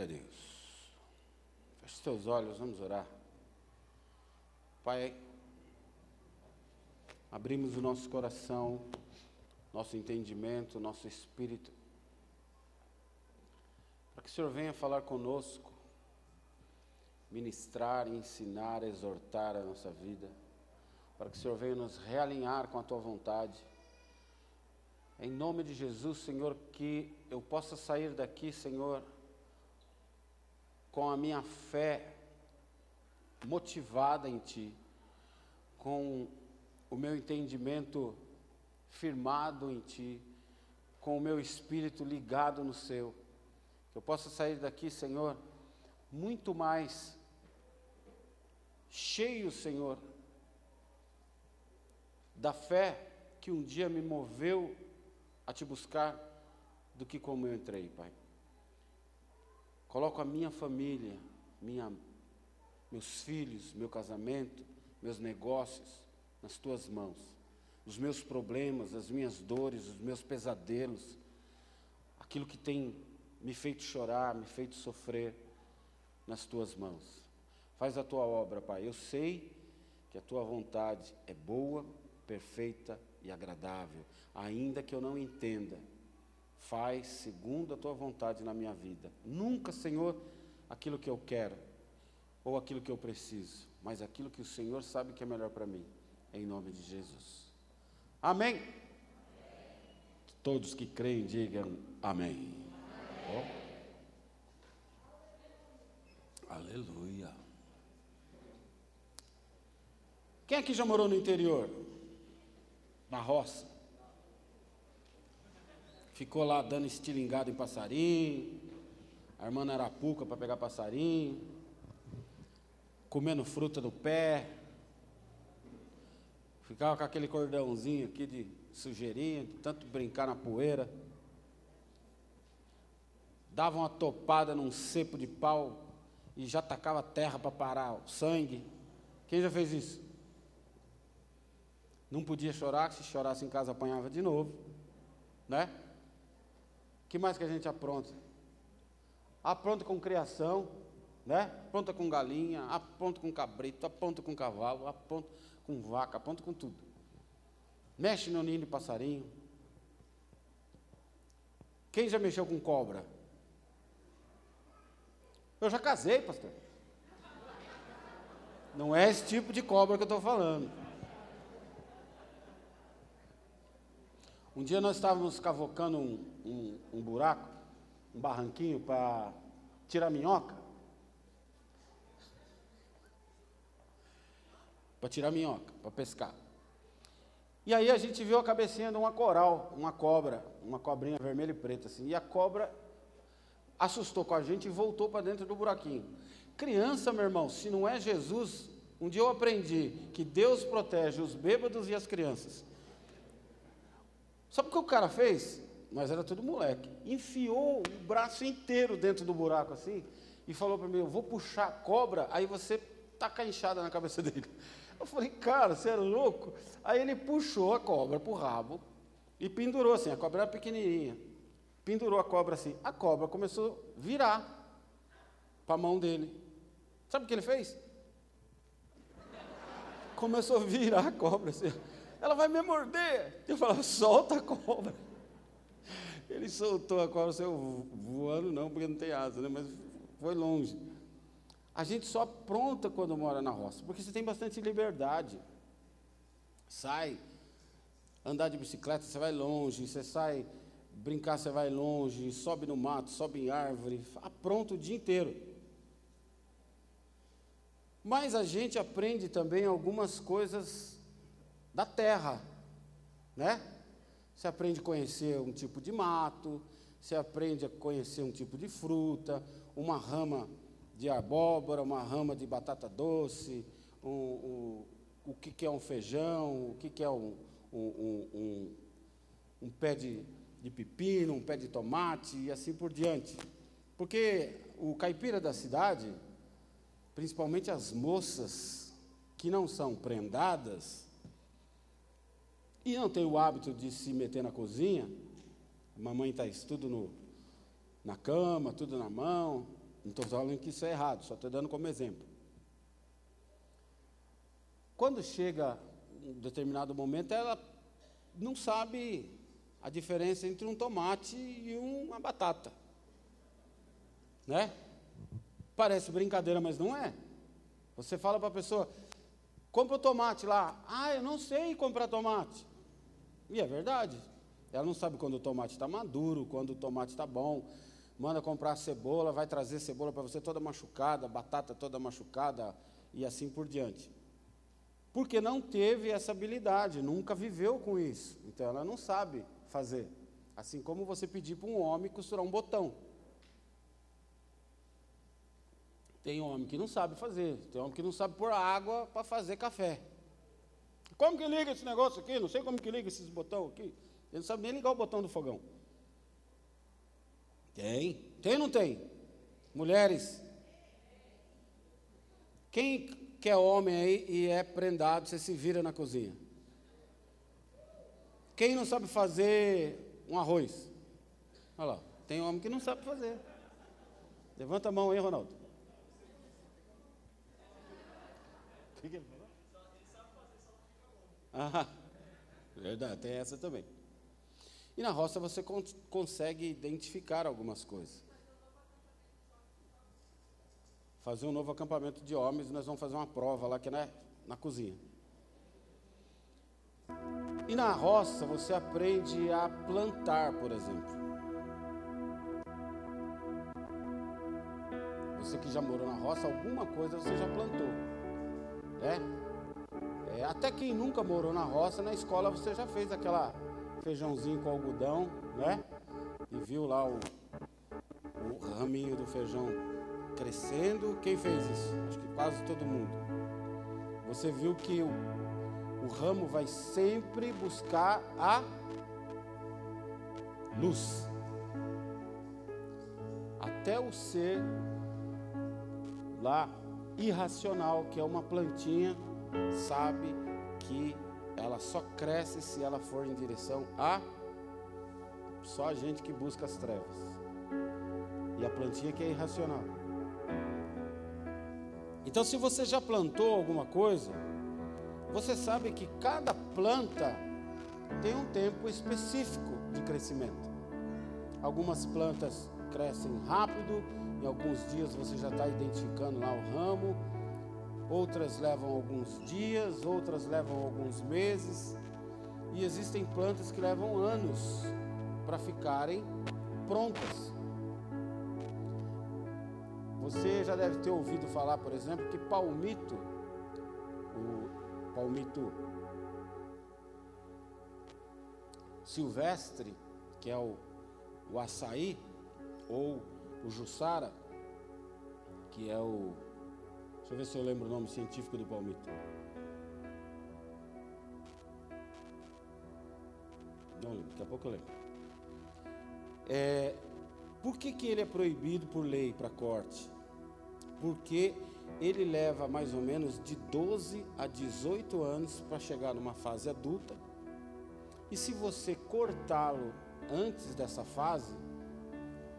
Glória a Deus. Feche os teus olhos, vamos orar. Pai, abrimos o nosso coração, nosso entendimento, nosso espírito, para que o Senhor venha falar conosco, ministrar, ensinar, exortar a nossa vida, para que o Senhor venha nos realinhar com a tua vontade. Em nome de Jesus, Senhor, que eu possa sair daqui, Senhor, com a minha fé motivada em Ti, com o meu entendimento firmado em Ti, com o meu espírito ligado no Seu. Que eu possa sair daqui, Senhor, muito mais cheio, Senhor, da fé que um dia me moveu a Te buscar, do que como eu entrei, Pai. Coloco a minha família, minha, meus filhos, meu casamento, meus negócios nas tuas mãos. Os meus problemas, as minhas dores, os meus pesadelos, aquilo que tem me feito chorar, me feito sofrer, nas tuas mãos. Faz a tua obra, Pai. Eu sei que a tua vontade é boa, perfeita e agradável, ainda que eu não entenda faz segundo a tua vontade na minha vida. Nunca, Senhor, aquilo que eu quero ou aquilo que eu preciso, mas aquilo que o Senhor sabe que é melhor para mim, em nome de Jesus. Amém. amém. Todos que creem, digam amém. amém. Oh. Aleluia. Quem aqui já morou no interior? Na roça? Ficou lá dando estilingado em passarinho, armando arapuca para pegar passarinho, comendo fruta do pé, ficava com aquele cordãozinho aqui de sujeirinha, de tanto brincar na poeira, dava uma topada num cepo de pau e já tacava terra para parar o sangue. Quem já fez isso? Não podia chorar, se chorasse em casa apanhava de novo, né? Que mais que a gente apronta? Apronta com criação, né? Apronta com galinha, apronta com cabrito, apronta com cavalo, apronta com vaca, apronta com tudo. Mexe no ninho de passarinho. Quem já mexeu com cobra? Eu já casei, pastor. Não é esse tipo de cobra que eu estou falando. Um dia nós estávamos cavocando um, um, um buraco, um barranquinho para tirar minhoca. Para tirar minhoca, para pescar. E aí a gente viu a cabecinha de uma coral, uma cobra, uma cobrinha vermelha e preta assim. E a cobra assustou com a gente e voltou para dentro do buraquinho. Criança, meu irmão, se não é Jesus, um dia eu aprendi que Deus protege os bêbados e as crianças. Sabe o que o cara fez? Mas era tudo moleque. Enfiou o braço inteiro dentro do buraco assim e falou para mim: Eu vou puxar a cobra, aí você taca a enxada na cabeça dele. Eu falei: Cara, você é louco? Aí ele puxou a cobra para o rabo e pendurou assim. A cobra era pequenininha. Pendurou a cobra assim. A cobra começou a virar para a mão dele. Sabe o que ele fez? Começou a virar a cobra assim ela vai me morder. Eu falava, solta a cobra. Ele soltou a cobra, saiu voando, não, porque não tem asa, né? mas foi longe. A gente só apronta quando mora na roça, porque você tem bastante liberdade. Sai, andar de bicicleta, você vai longe, você sai brincar, você vai longe, sobe no mato, sobe em árvore, apronta o dia inteiro. Mas a gente aprende também algumas coisas da terra, né? Você aprende a conhecer um tipo de mato, você aprende a conhecer um tipo de fruta, uma rama de abóbora, uma rama de batata doce, um, um, o que, que, é um feijão, o que, que é um, um, um pé de, de pepino, um pé de tomate e assim por diante. Porque o caipira da cidade, principalmente as moças que não são prendadas, e não tem o hábito de se meter na cozinha, a mamãe está tudo no, na cama, tudo na mão, Não estou falando que isso é errado, só estou dando como exemplo. Quando chega um determinado momento, ela não sabe a diferença entre um tomate e uma batata. Né? Parece brincadeira, mas não é. Você fala para a pessoa, compra o tomate lá. Ah, eu não sei comprar tomate. E é verdade. Ela não sabe quando o tomate está maduro, quando o tomate está bom. Manda comprar cebola, vai trazer cebola para você toda machucada, batata toda machucada e assim por diante. Porque não teve essa habilidade, nunca viveu com isso. Então ela não sabe fazer. Assim como você pedir para um homem costurar um botão. Tem homem que não sabe fazer, tem homem que não sabe pôr água para fazer café. Como que liga esse negócio aqui? Não sei como que liga esses botões aqui. Ele não sabe nem ligar o botão do fogão. Tem. Tem ou não tem? Mulheres. Quem que é homem aí e é prendado, você se vira na cozinha? Quem não sabe fazer um arroz? Olha lá, tem homem que não sabe fazer. Levanta a mão aí, Ronaldo. O que, falou? Ah, verdade, tem essa também. E na roça você consegue identificar algumas coisas. Fazer um novo acampamento de homens, nós vamos fazer uma prova lá que é na, na cozinha. E na roça você aprende a plantar, por exemplo. Você que já morou na roça, alguma coisa você já plantou. Né? É, até quem nunca morou na roça, na escola você já fez aquela feijãozinho com algodão, né? E viu lá o, o raminho do feijão crescendo. Quem fez isso? Acho que quase todo mundo. Você viu que o, o ramo vai sempre buscar a luz. Até o ser lá irracional, que é uma plantinha, sabe que ela só cresce se ela for em direção a só a gente que busca as trevas. E a plantinha que é irracional. Então, se você já plantou alguma coisa, você sabe que cada planta tem um tempo específico de crescimento. Algumas plantas crescem rápido, em alguns dias você já está identificando lá o ramo, outras levam alguns dias, outras levam alguns meses, e existem plantas que levam anos para ficarem prontas. Você já deve ter ouvido falar, por exemplo, que palmito, o palmito silvestre, que é o, o açaí, ou o jussara, que é o Deixa eu ver se eu lembro o nome científico do palmito. Não lembro, daqui a pouco eu lembro. É, por que, que ele é proibido por lei para corte? Porque ele leva mais ou menos de 12 a 18 anos para chegar numa fase adulta. E se você cortá-lo antes dessa fase,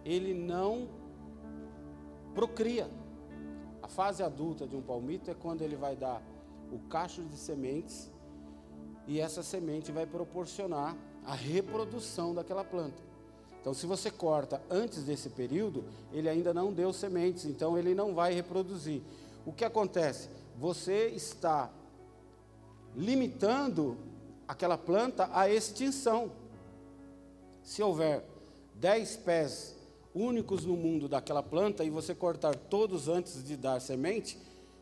ele não procria fase adulta de um palmito é quando ele vai dar o cacho de sementes e essa semente vai proporcionar a reprodução daquela planta. Então, se você corta antes desse período, ele ainda não deu sementes, então ele não vai reproduzir. O que acontece? Você está limitando aquela planta à extinção. Se houver 10 pés únicos no mundo daquela planta e você cortar todos antes de dar semente,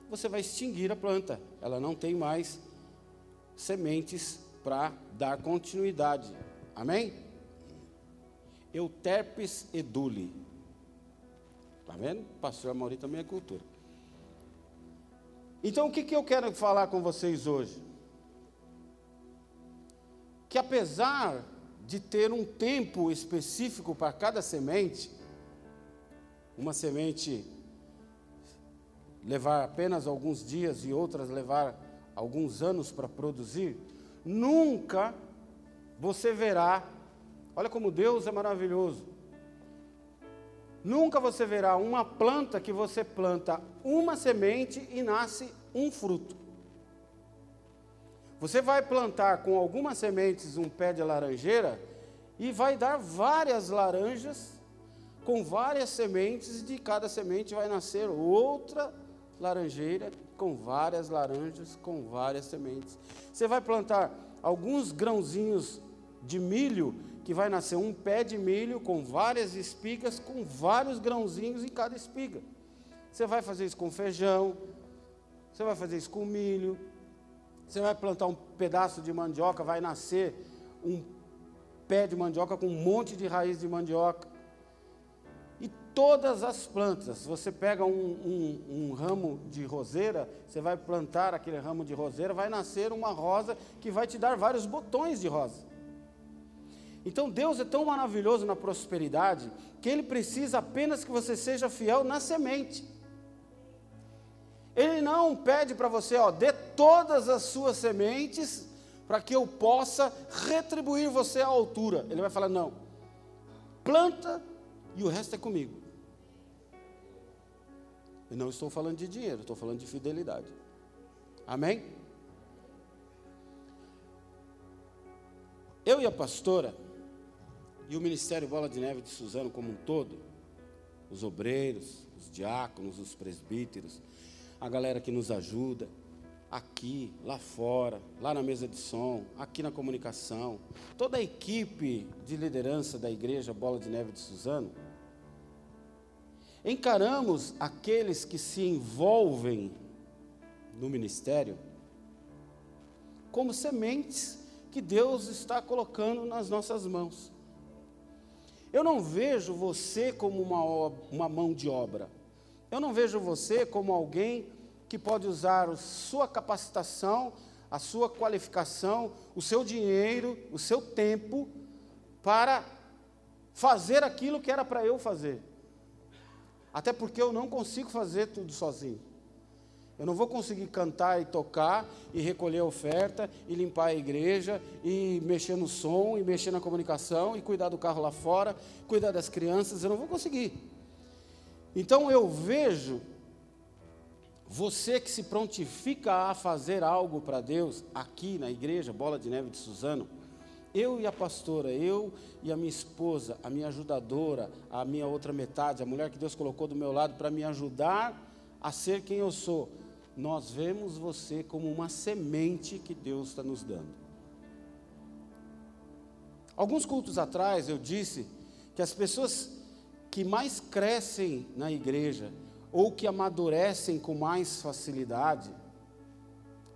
você vai extinguir a planta. Ela não tem mais sementes para dar continuidade. Amém? Euterpes edule. Está vendo? Pastor Mauri também é cultura. Então, o que, que eu quero falar com vocês hoje? Que apesar de ter um tempo específico para cada semente, uma semente levar apenas alguns dias e outras levar alguns anos para produzir, nunca você verá. Olha como Deus é maravilhoso. Nunca você verá uma planta que você planta uma semente e nasce um fruto. Você vai plantar com algumas sementes um pé de laranjeira e vai dar várias laranjas com várias sementes, e de cada semente vai nascer outra laranjeira com várias laranjas, com várias sementes. Você vai plantar alguns grãozinhos de milho, que vai nascer um pé de milho com várias espigas, com vários grãozinhos em cada espiga. Você vai fazer isso com feijão, você vai fazer isso com milho, você vai plantar um pedaço de mandioca, vai nascer um pé de mandioca com um monte de raiz de mandioca. Todas as plantas, você pega um, um, um, ramo de roseira, você vai plantar aquele ramo de roseira, vai nascer uma rosa que vai te dar vários botões de rosa. Então Deus é tão maravilhoso na prosperidade que Ele precisa apenas que você seja fiel na semente. Ele não pede para você, ó, dê todas as suas sementes para que eu possa retribuir você à altura. Ele vai falar: não, planta e o resto é comigo. Eu não estou falando de dinheiro, estou falando de fidelidade. Amém? Eu e a pastora, e o Ministério Bola de Neve de Suzano como um todo, os obreiros, os diáconos, os presbíteros, a galera que nos ajuda, aqui, lá fora, lá na mesa de som, aqui na comunicação, toda a equipe de liderança da igreja Bola de Neve de Suzano, encaramos aqueles que se envolvem no ministério como sementes que Deus está colocando nas nossas mãos. Eu não vejo você como uma, uma mão de obra. Eu não vejo você como alguém que pode usar a sua capacitação, a sua qualificação, o seu dinheiro, o seu tempo para fazer aquilo que era para eu fazer. Até porque eu não consigo fazer tudo sozinho. Eu não vou conseguir cantar e tocar e recolher a oferta e limpar a igreja e mexer no som e mexer na comunicação e cuidar do carro lá fora, cuidar das crianças, eu não vou conseguir. Então eu vejo você que se prontifica a fazer algo para Deus aqui na igreja Bola de Neve de Suzano, eu e a pastora, eu e a minha esposa, a minha ajudadora, a minha outra metade, a mulher que Deus colocou do meu lado para me ajudar a ser quem eu sou, nós vemos você como uma semente que Deus está nos dando. Alguns cultos atrás eu disse que as pessoas que mais crescem na igreja ou que amadurecem com mais facilidade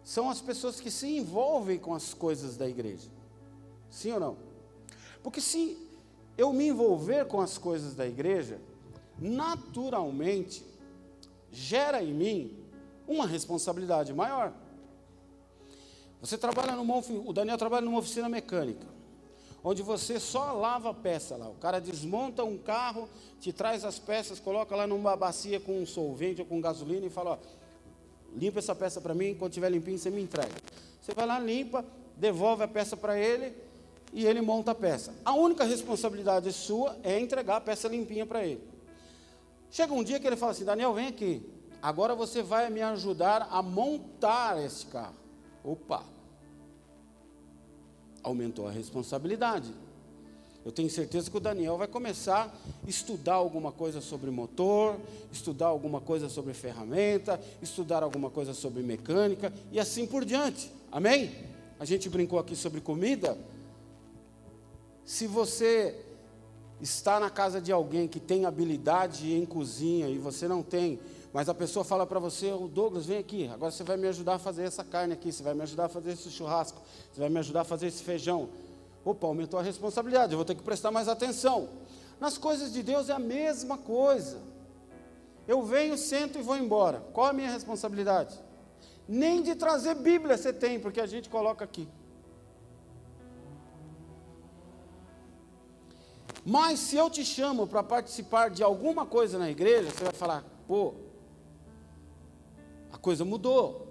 são as pessoas que se envolvem com as coisas da igreja. Sim ou não? Porque se eu me envolver com as coisas da igreja, naturalmente gera em mim uma responsabilidade maior. Você trabalha numa, o Daniel trabalha numa oficina mecânica onde você só lava a peça lá. O cara desmonta um carro, te traz as peças, coloca lá numa bacia com um solvente ou com gasolina e fala: ó, limpa essa peça para mim, quando tiver limpinho você me entrega. Você vai lá, limpa, devolve a peça para ele e ele monta a peça. A única responsabilidade sua é entregar a peça limpinha para ele. Chega um dia que ele fala assim: Daniel, vem aqui. Agora você vai me ajudar a montar esse carro. Opa! aumentou a responsabilidade. Eu tenho certeza que o Daniel vai começar a estudar alguma coisa sobre motor, estudar alguma coisa sobre ferramenta, estudar alguma coisa sobre mecânica e assim por diante. Amém? A gente brincou aqui sobre comida. Se você está na casa de alguém que tem habilidade em cozinha e você não tem, mas a pessoa fala para você, o Douglas, vem aqui, agora você vai me ajudar a fazer essa carne aqui, você vai me ajudar a fazer esse churrasco, você vai me ajudar a fazer esse feijão. Opa, aumentou a responsabilidade, eu vou ter que prestar mais atenção. Nas coisas de Deus é a mesma coisa. Eu venho, sento e vou embora. Qual a minha responsabilidade? Nem de trazer Bíblia você tem, porque a gente coloca aqui. Mas se eu te chamo para participar de alguma coisa na igreja, você vai falar, pô, a coisa mudou.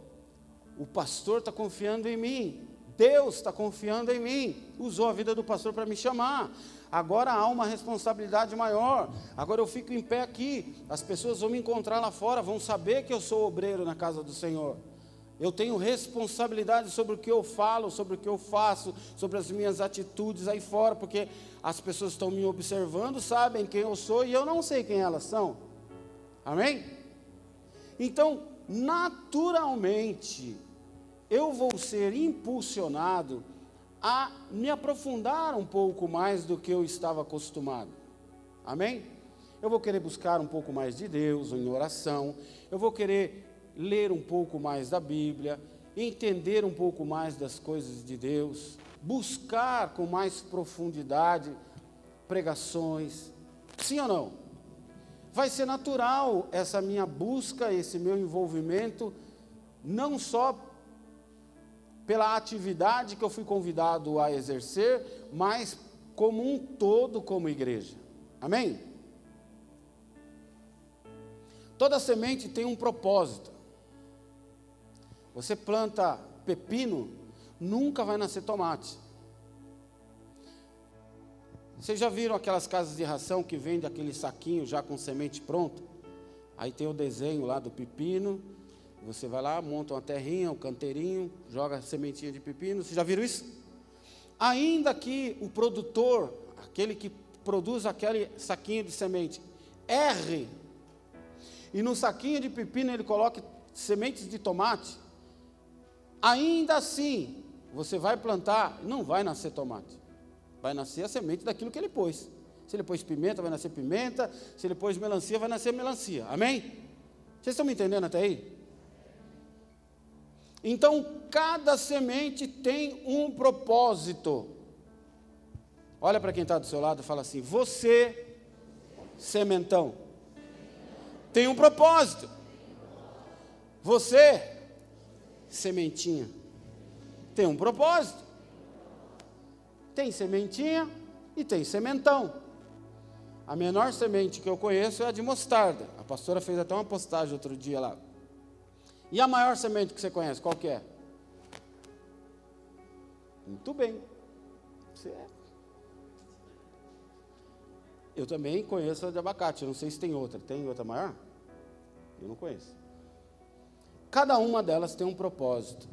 O pastor está confiando em mim. Deus está confiando em mim, usou a vida do pastor para me chamar. Agora há uma responsabilidade maior. Agora eu fico em pé aqui. As pessoas vão me encontrar lá fora, vão saber que eu sou obreiro na casa do Senhor. Eu tenho responsabilidade sobre o que eu falo, sobre o que eu faço, sobre as minhas atitudes aí fora, porque as pessoas estão me observando, sabem quem eu sou e eu não sei quem elas são. Amém? Então, naturalmente, eu vou ser impulsionado a me aprofundar um pouco mais do que eu estava acostumado. Amém? Eu vou querer buscar um pouco mais de Deus em oração, eu vou querer ler um pouco mais da Bíblia, entender um pouco mais das coisas de Deus, buscar com mais profundidade pregações. Sim ou não? Vai ser natural essa minha busca, esse meu envolvimento, não só pela atividade que eu fui convidado a exercer, mas como um todo, como igreja. Amém? Toda semente tem um propósito. Você planta pepino, nunca vai nascer tomate. Vocês já viram aquelas casas de ração que vende aquele saquinho já com semente pronta? Aí tem o desenho lá do pepino. Você vai lá, monta uma terrinha, um canteirinho, joga a sementinha de pepino. Vocês já viram isso? Ainda que o produtor, aquele que produz aquele saquinho de semente, erre, e no saquinho de pepino ele coloque sementes de tomate, Ainda assim, você vai plantar, não vai nascer tomate. Vai nascer a semente daquilo que ele pôs. Se ele pôs pimenta, vai nascer pimenta. Se ele pôs melancia, vai nascer melancia. Amém? Vocês estão me entendendo até aí? Então, cada semente tem um propósito. Olha para quem está do seu lado e fala assim: Você, sementão, tem um propósito. Você, sementinha? Tem um propósito. Tem sementinha e tem sementão. A menor semente que eu conheço é a de mostarda. A pastora fez até uma postagem outro dia lá. E a maior semente que você conhece, qual que é? Muito bem. Você é. Eu também conheço a de abacate. Não sei se tem outra. Tem outra maior? Eu não conheço. Cada uma delas tem um propósito.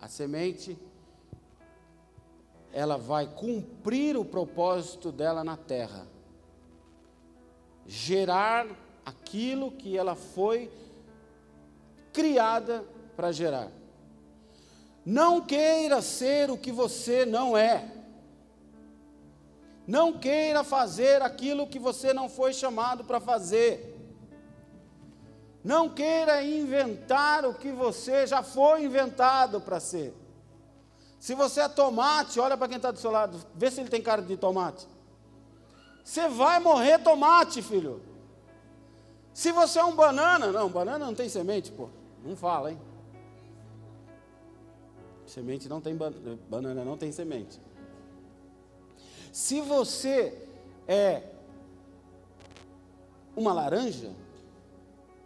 A semente, ela vai cumprir o propósito dela na terra, gerar aquilo que ela foi criada para gerar. Não queira ser o que você não é. Não queira fazer aquilo que você não foi chamado para fazer. Não queira inventar o que você já foi inventado para ser. Se você é tomate, olha para quem está do seu lado, vê se ele tem cara de tomate. Você vai morrer tomate, filho. Se você é um banana, não, banana não tem semente, pô. Não fala, hein? Semente não tem banana, não tem semente. Se você é uma laranja,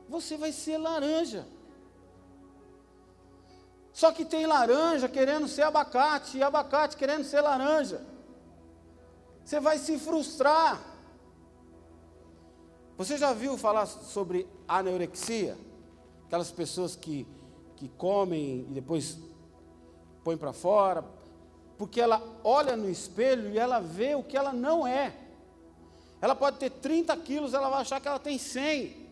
você vai ser laranja. Só que tem laranja querendo ser abacate, e abacate querendo ser laranja. Você vai se frustrar. Você já viu falar sobre anorexia? Aquelas pessoas que, que comem e depois põem para fora, porque ela olha no espelho e ela vê o que ela não é. Ela pode ter 30 quilos, ela vai achar que ela tem 100.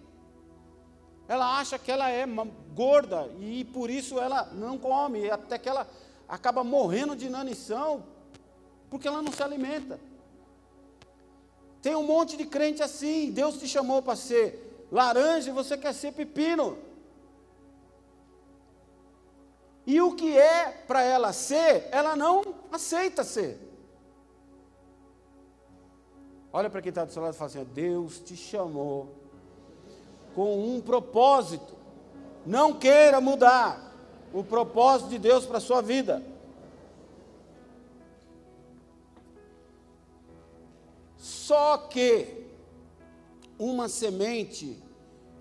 Ela acha que ela é gorda e por isso ela não come, até que ela acaba morrendo de inanição, porque ela não se alimenta. Tem um monte de crente assim, Deus te chamou para ser laranja e você quer ser pepino. E o que é para ela ser, ela não aceita ser. Olha para quem está do seu lado e fala assim: Deus te chamou com um propósito. Não queira mudar o propósito de Deus para a sua vida. Só que uma semente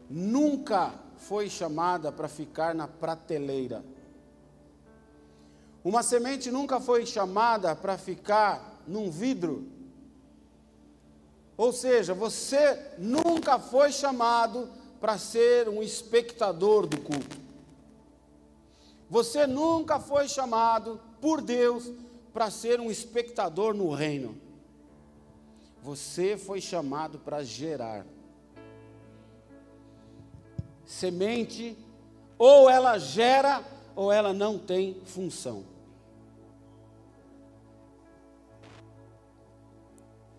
nunca foi chamada para ficar na prateleira. Uma semente nunca foi chamada para ficar num vidro. Ou seja, você nunca foi chamado para ser um espectador do culto. Você nunca foi chamado por Deus para ser um espectador no reino. Você foi chamado para gerar. Semente, ou ela gera, ou ela não tem função.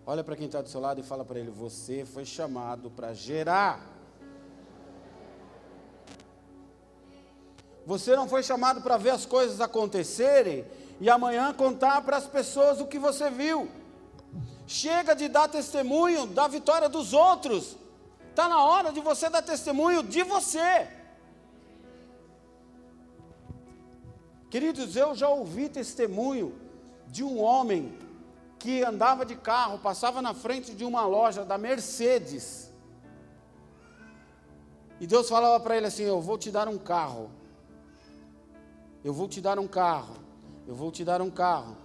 Olha para quem está do seu lado e fala para ele: Você foi chamado para gerar. Você não foi chamado para ver as coisas acontecerem e amanhã contar para as pessoas o que você viu. Chega de dar testemunho da vitória dos outros. Está na hora de você dar testemunho de você. Queridos, eu já ouvi testemunho de um homem que andava de carro, passava na frente de uma loja da Mercedes. E Deus falava para ele assim: Eu vou te dar um carro. Eu vou te dar um carro. Eu vou te dar um carro.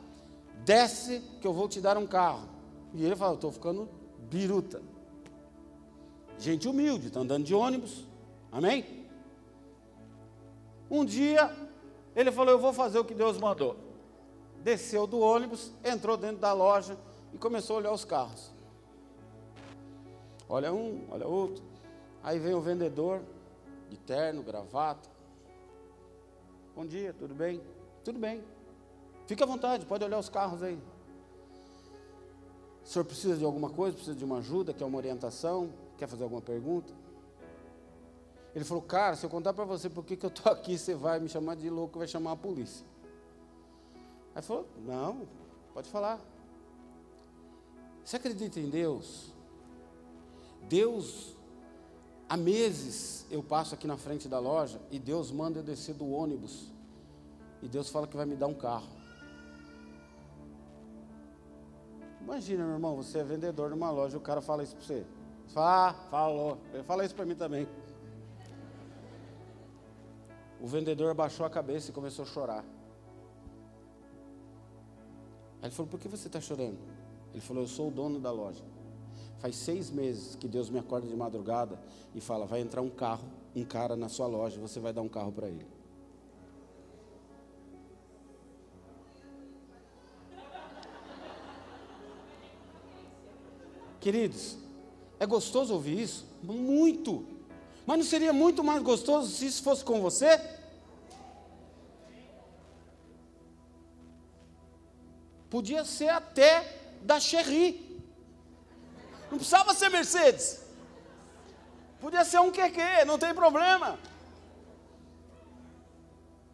Desce que eu vou te dar um carro. E ele falou: Estou ficando biruta. Gente humilde, está andando de ônibus. Amém? Um dia, ele falou: Eu vou fazer o que Deus mandou. Desceu do ônibus, entrou dentro da loja e começou a olhar os carros. Olha um, olha outro. Aí vem o vendedor, de terno, gravata. Bom dia, tudo bem? Tudo bem. Fique à vontade, pode olhar os carros aí. O senhor precisa de alguma coisa? Precisa de uma ajuda? Quer uma orientação? Quer fazer alguma pergunta? Ele falou, cara, se eu contar para você por que, que eu estou aqui, você vai me chamar de louco, vai chamar a polícia. Aí falou, não, pode falar. Você acredita em Deus? Deus, há meses eu passo aqui na frente da loja e Deus manda eu descer do ônibus. E Deus fala que vai me dar um carro. Imagina, meu irmão, você é vendedor numa loja o cara fala isso para você. Você fala, ah, falou. Ele fala isso para mim também. O vendedor abaixou a cabeça e começou a chorar. Aí ele falou: Por que você está chorando? Ele falou: Eu sou o dono da loja. Faz seis meses que Deus me acorda de madrugada e fala: Vai entrar um carro, um cara na sua loja, você vai dar um carro para ele. Queridos, é gostoso ouvir isso? Muito. Mas não seria muito mais gostoso se isso fosse com você? Podia ser até da Cherry. Não precisava ser Mercedes. Podia ser um QQ, não tem problema.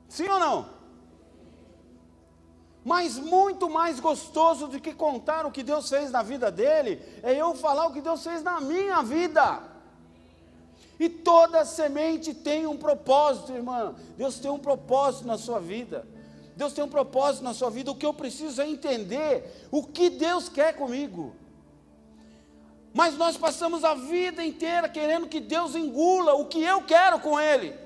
Sim ou não? Mas muito mais gostoso do que contar o que Deus fez na vida dele, é eu falar o que Deus fez na minha vida. E toda semente tem um propósito, irmã. Deus tem um propósito na sua vida. Deus tem um propósito na sua vida. O que eu preciso é entender o que Deus quer comigo. Mas nós passamos a vida inteira querendo que Deus engula o que eu quero com Ele.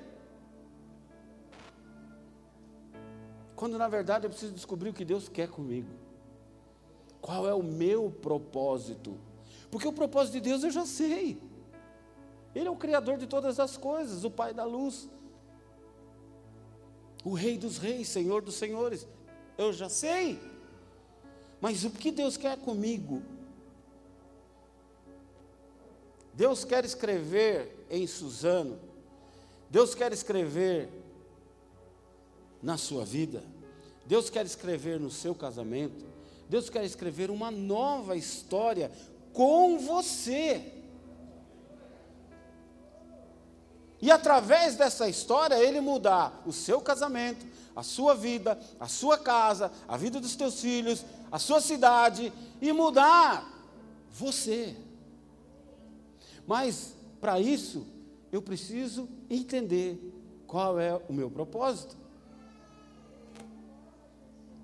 Quando na verdade eu preciso descobrir o que Deus quer comigo. Qual é o meu propósito? Porque o propósito de Deus eu já sei. Ele é o Criador de todas as coisas, o Pai da luz, o Rei dos Reis, Senhor dos Senhores. Eu já sei. Mas o que Deus quer comigo? Deus quer escrever em Suzano, Deus quer escrever na sua vida. Deus quer escrever no seu casamento. Deus quer escrever uma nova história com você. E através dessa história, Ele mudar o seu casamento, a sua vida, a sua casa, a vida dos teus filhos, a sua cidade e mudar você. Mas, para isso, eu preciso entender qual é o meu propósito.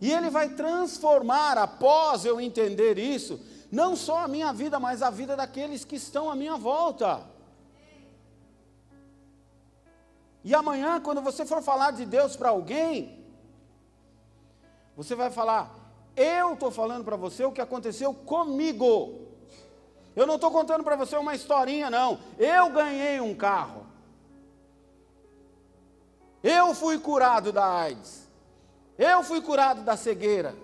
E Ele vai transformar, após eu entender isso, não só a minha vida, mas a vida daqueles que estão à minha volta. E amanhã, quando você for falar de Deus para alguém, Você vai falar, eu estou falando para você o que aconteceu comigo. Eu não estou contando para você uma historinha, não. Eu ganhei um carro. Eu fui curado da AIDS. Eu fui curado da cegueira.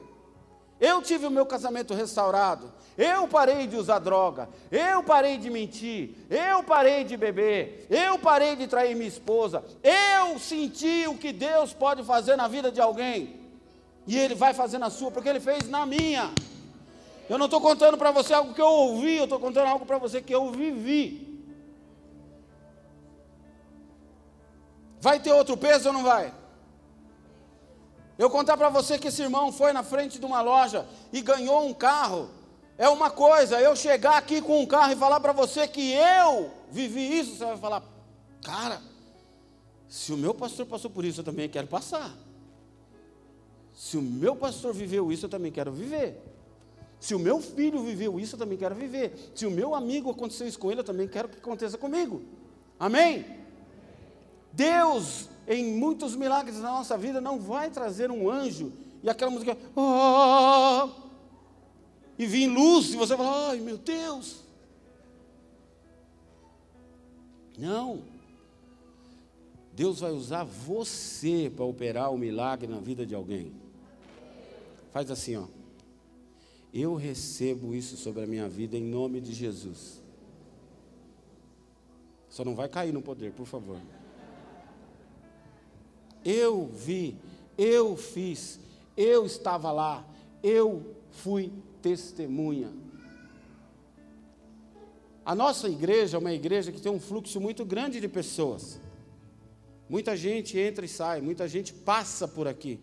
Eu tive o meu casamento restaurado. Eu parei de usar droga. Eu parei de mentir. Eu parei de beber. Eu parei de trair minha esposa. Eu senti o que Deus pode fazer na vida de alguém. E Ele vai fazer na sua, porque Ele fez na minha. Eu não estou contando para você algo que eu ouvi, eu estou contando algo para você que eu vivi. Vai ter outro peso ou não vai? Eu contar para você que esse irmão foi na frente de uma loja e ganhou um carro. É uma coisa, eu chegar aqui com um carro e falar para você que eu vivi isso, você vai falar, cara, se o meu pastor passou por isso, eu também quero passar. Se o meu pastor viveu isso, eu também quero viver. Se o meu filho viveu isso, eu também quero viver. Se o meu amigo aconteceu isso com ele, eu também quero que aconteça comigo. Amém? Deus, em muitos milagres na nossa vida, não vai trazer um anjo e aquela música, oh, e vir luz, e você fala, ai meu Deus. Não. Deus vai usar você para operar o milagre na vida de alguém. Faz assim, ó. Eu recebo isso sobre a minha vida em nome de Jesus. Só não vai cair no poder, por favor. Eu vi, eu fiz, eu estava lá, eu fui testemunha. A nossa igreja é uma igreja que tem um fluxo muito grande de pessoas. Muita gente entra e sai, muita gente passa por aqui.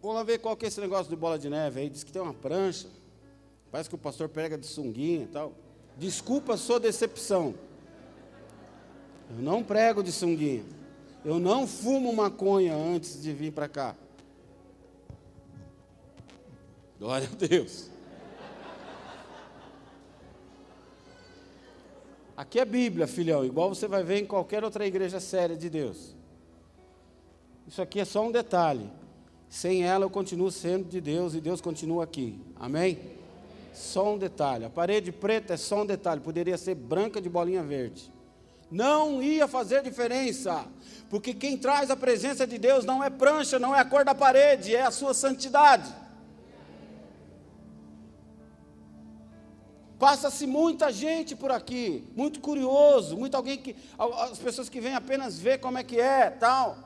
Vamos lá ver qual que é esse negócio de bola de neve aí. Diz que tem uma prancha. Parece que o pastor pega de sunguinha e tal. Desculpa a sua decepção. Eu não prego de sunguinha. Eu não fumo maconha antes de vir para cá. Glória a Deus. Aqui é Bíblia, filhão, igual você vai ver em qualquer outra igreja séria de Deus. Isso aqui é só um detalhe. Sem ela eu continuo sendo de Deus e Deus continua aqui. Amém? Só um detalhe. A parede preta é só um detalhe. Poderia ser branca de bolinha verde. Não ia fazer diferença. Porque quem traz a presença de Deus não é prancha, não é a cor da parede, é a sua santidade. Passa-se muita gente por aqui, muito curioso, muito alguém que as pessoas que vêm apenas ver como é que é, tal.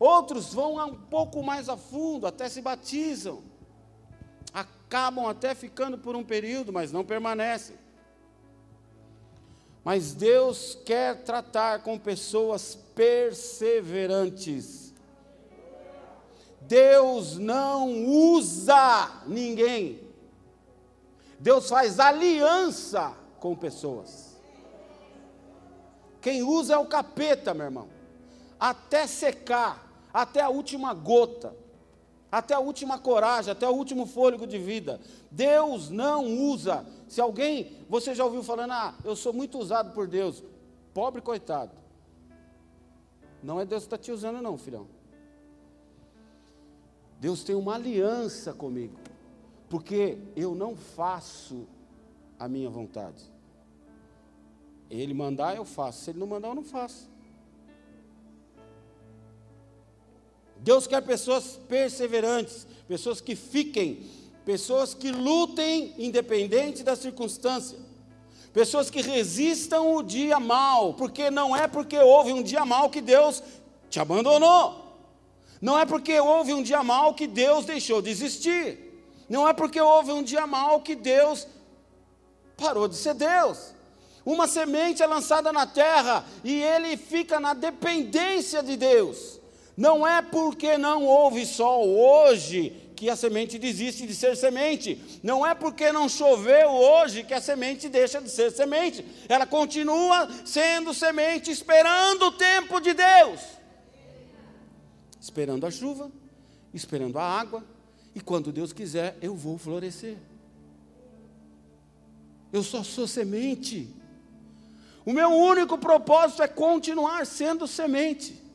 Outros vão um pouco mais a fundo, até se batizam. Acabam até ficando por um período, mas não permanecem. Mas Deus quer tratar com pessoas perseverantes. Deus não usa ninguém. Deus faz aliança com pessoas. Quem usa é o capeta, meu irmão. Até secar até a última gota, até a última coragem, até o último fôlego de vida. Deus não usa. Se alguém, você já ouviu falando, ah, eu sou muito usado por Deus. Pobre coitado. Não é Deus que está te usando, não, filhão. Deus tem uma aliança comigo, porque eu não faço a minha vontade. Ele mandar, eu faço. Se ele não mandar, eu não faço. Deus quer pessoas perseverantes, pessoas que fiquem, pessoas que lutem independente da circunstância, pessoas que resistam o dia mal, porque não é porque houve um dia mal que Deus te abandonou. Não é porque houve um dia mal que Deus deixou de existir. Não é porque houve um dia mal que Deus parou de ser Deus. Uma semente é lançada na terra e ele fica na dependência de Deus. Não é porque não houve sol hoje que a semente desiste de ser semente. Não é porque não choveu hoje que a semente deixa de ser semente. Ela continua sendo semente, esperando o tempo de Deus. Esperando a chuva, esperando a água, e quando Deus quiser, eu vou florescer. Eu só sou semente. O meu único propósito é continuar sendo semente.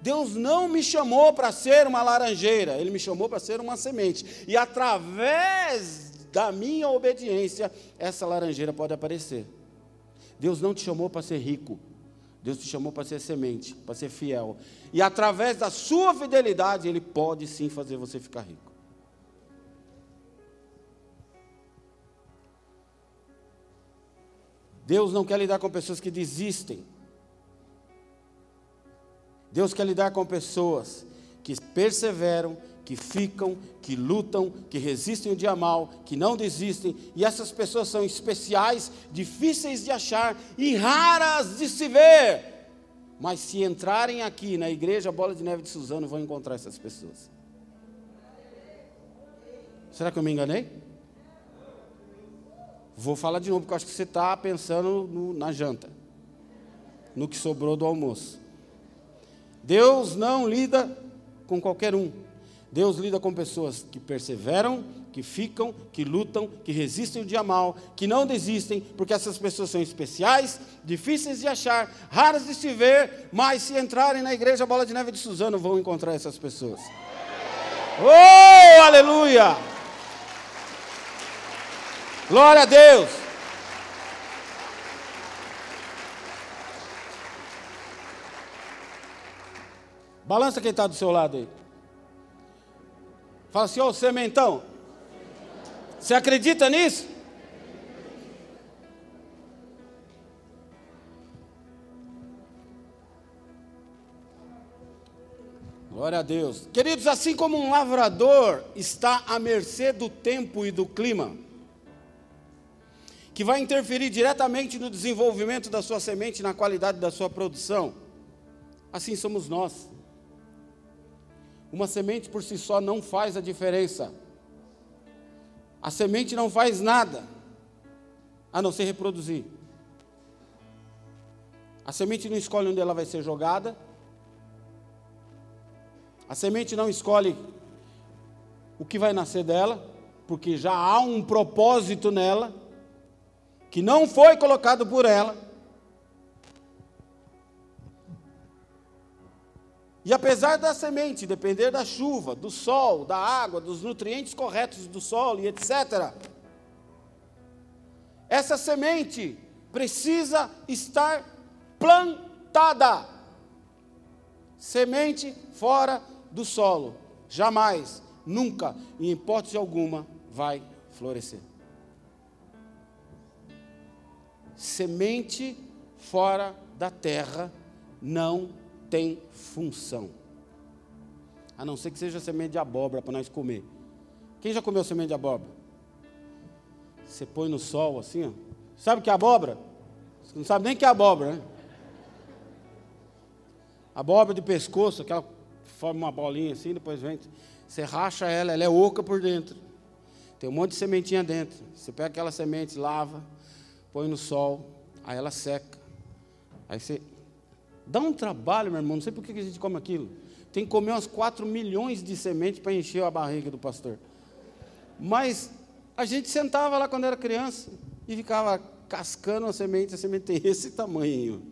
Deus não me chamou para ser uma laranjeira, Ele me chamou para ser uma semente. E através da minha obediência, essa laranjeira pode aparecer. Deus não te chamou para ser rico, Deus te chamou para ser semente, para ser fiel. E através da sua fidelidade, Ele pode sim fazer você ficar rico. Deus não quer lidar com pessoas que desistem. Deus quer lidar com pessoas que perseveram, que ficam, que lutam, que resistem o dia mal, que não desistem, e essas pessoas são especiais, difíceis de achar e raras de se ver. Mas se entrarem aqui na igreja Bola de Neve de Suzano, vão encontrar essas pessoas. Será que eu me enganei? Vou falar de novo, porque eu acho que você está pensando no, na janta, no que sobrou do almoço. Deus não lida com qualquer um. Deus lida com pessoas que perseveram, que ficam, que lutam, que resistem o dia mal, que não desistem, porque essas pessoas são especiais, difíceis de achar, raras de se ver, mas se entrarem na igreja Bola de Neve de Suzano, vão encontrar essas pessoas. Oh, aleluia! Glória a Deus! Balança quem está do seu lado aí. Fala assim, ô oh, sementão. Você acredita nisso? Glória a Deus. Queridos, assim como um lavrador está à mercê do tempo e do clima, que vai interferir diretamente no desenvolvimento da sua semente, na qualidade da sua produção, assim somos nós. Uma semente por si só não faz a diferença. A semente não faz nada, a não ser reproduzir. A semente não escolhe onde ela vai ser jogada. A semente não escolhe o que vai nascer dela, porque já há um propósito nela, que não foi colocado por ela. E apesar da semente depender da chuva, do sol, da água, dos nutrientes corretos do solo e etc., essa semente precisa estar plantada. Semente fora do solo, jamais, nunca, em hipótese alguma, vai florescer. Semente fora da terra não tem função. A não ser que seja semente de abóbora para nós comer. Quem já comeu semente de abóbora? Você põe no sol assim, ó. Sabe o que é abóbora? Você não sabe nem o que é abóbora, né? Abóbora de pescoço, aquela forma uma bolinha assim, depois vem. Você racha ela, ela é oca por dentro. Tem um monte de sementinha dentro. Você pega aquela semente, lava, põe no sol, aí ela seca. Aí você Dá um trabalho, meu irmão, não sei por que a gente come aquilo. Tem que comer umas 4 milhões de sementes para encher a barriga do pastor. Mas a gente sentava lá quando era criança e ficava cascando a semente, a semente tem esse tamanho.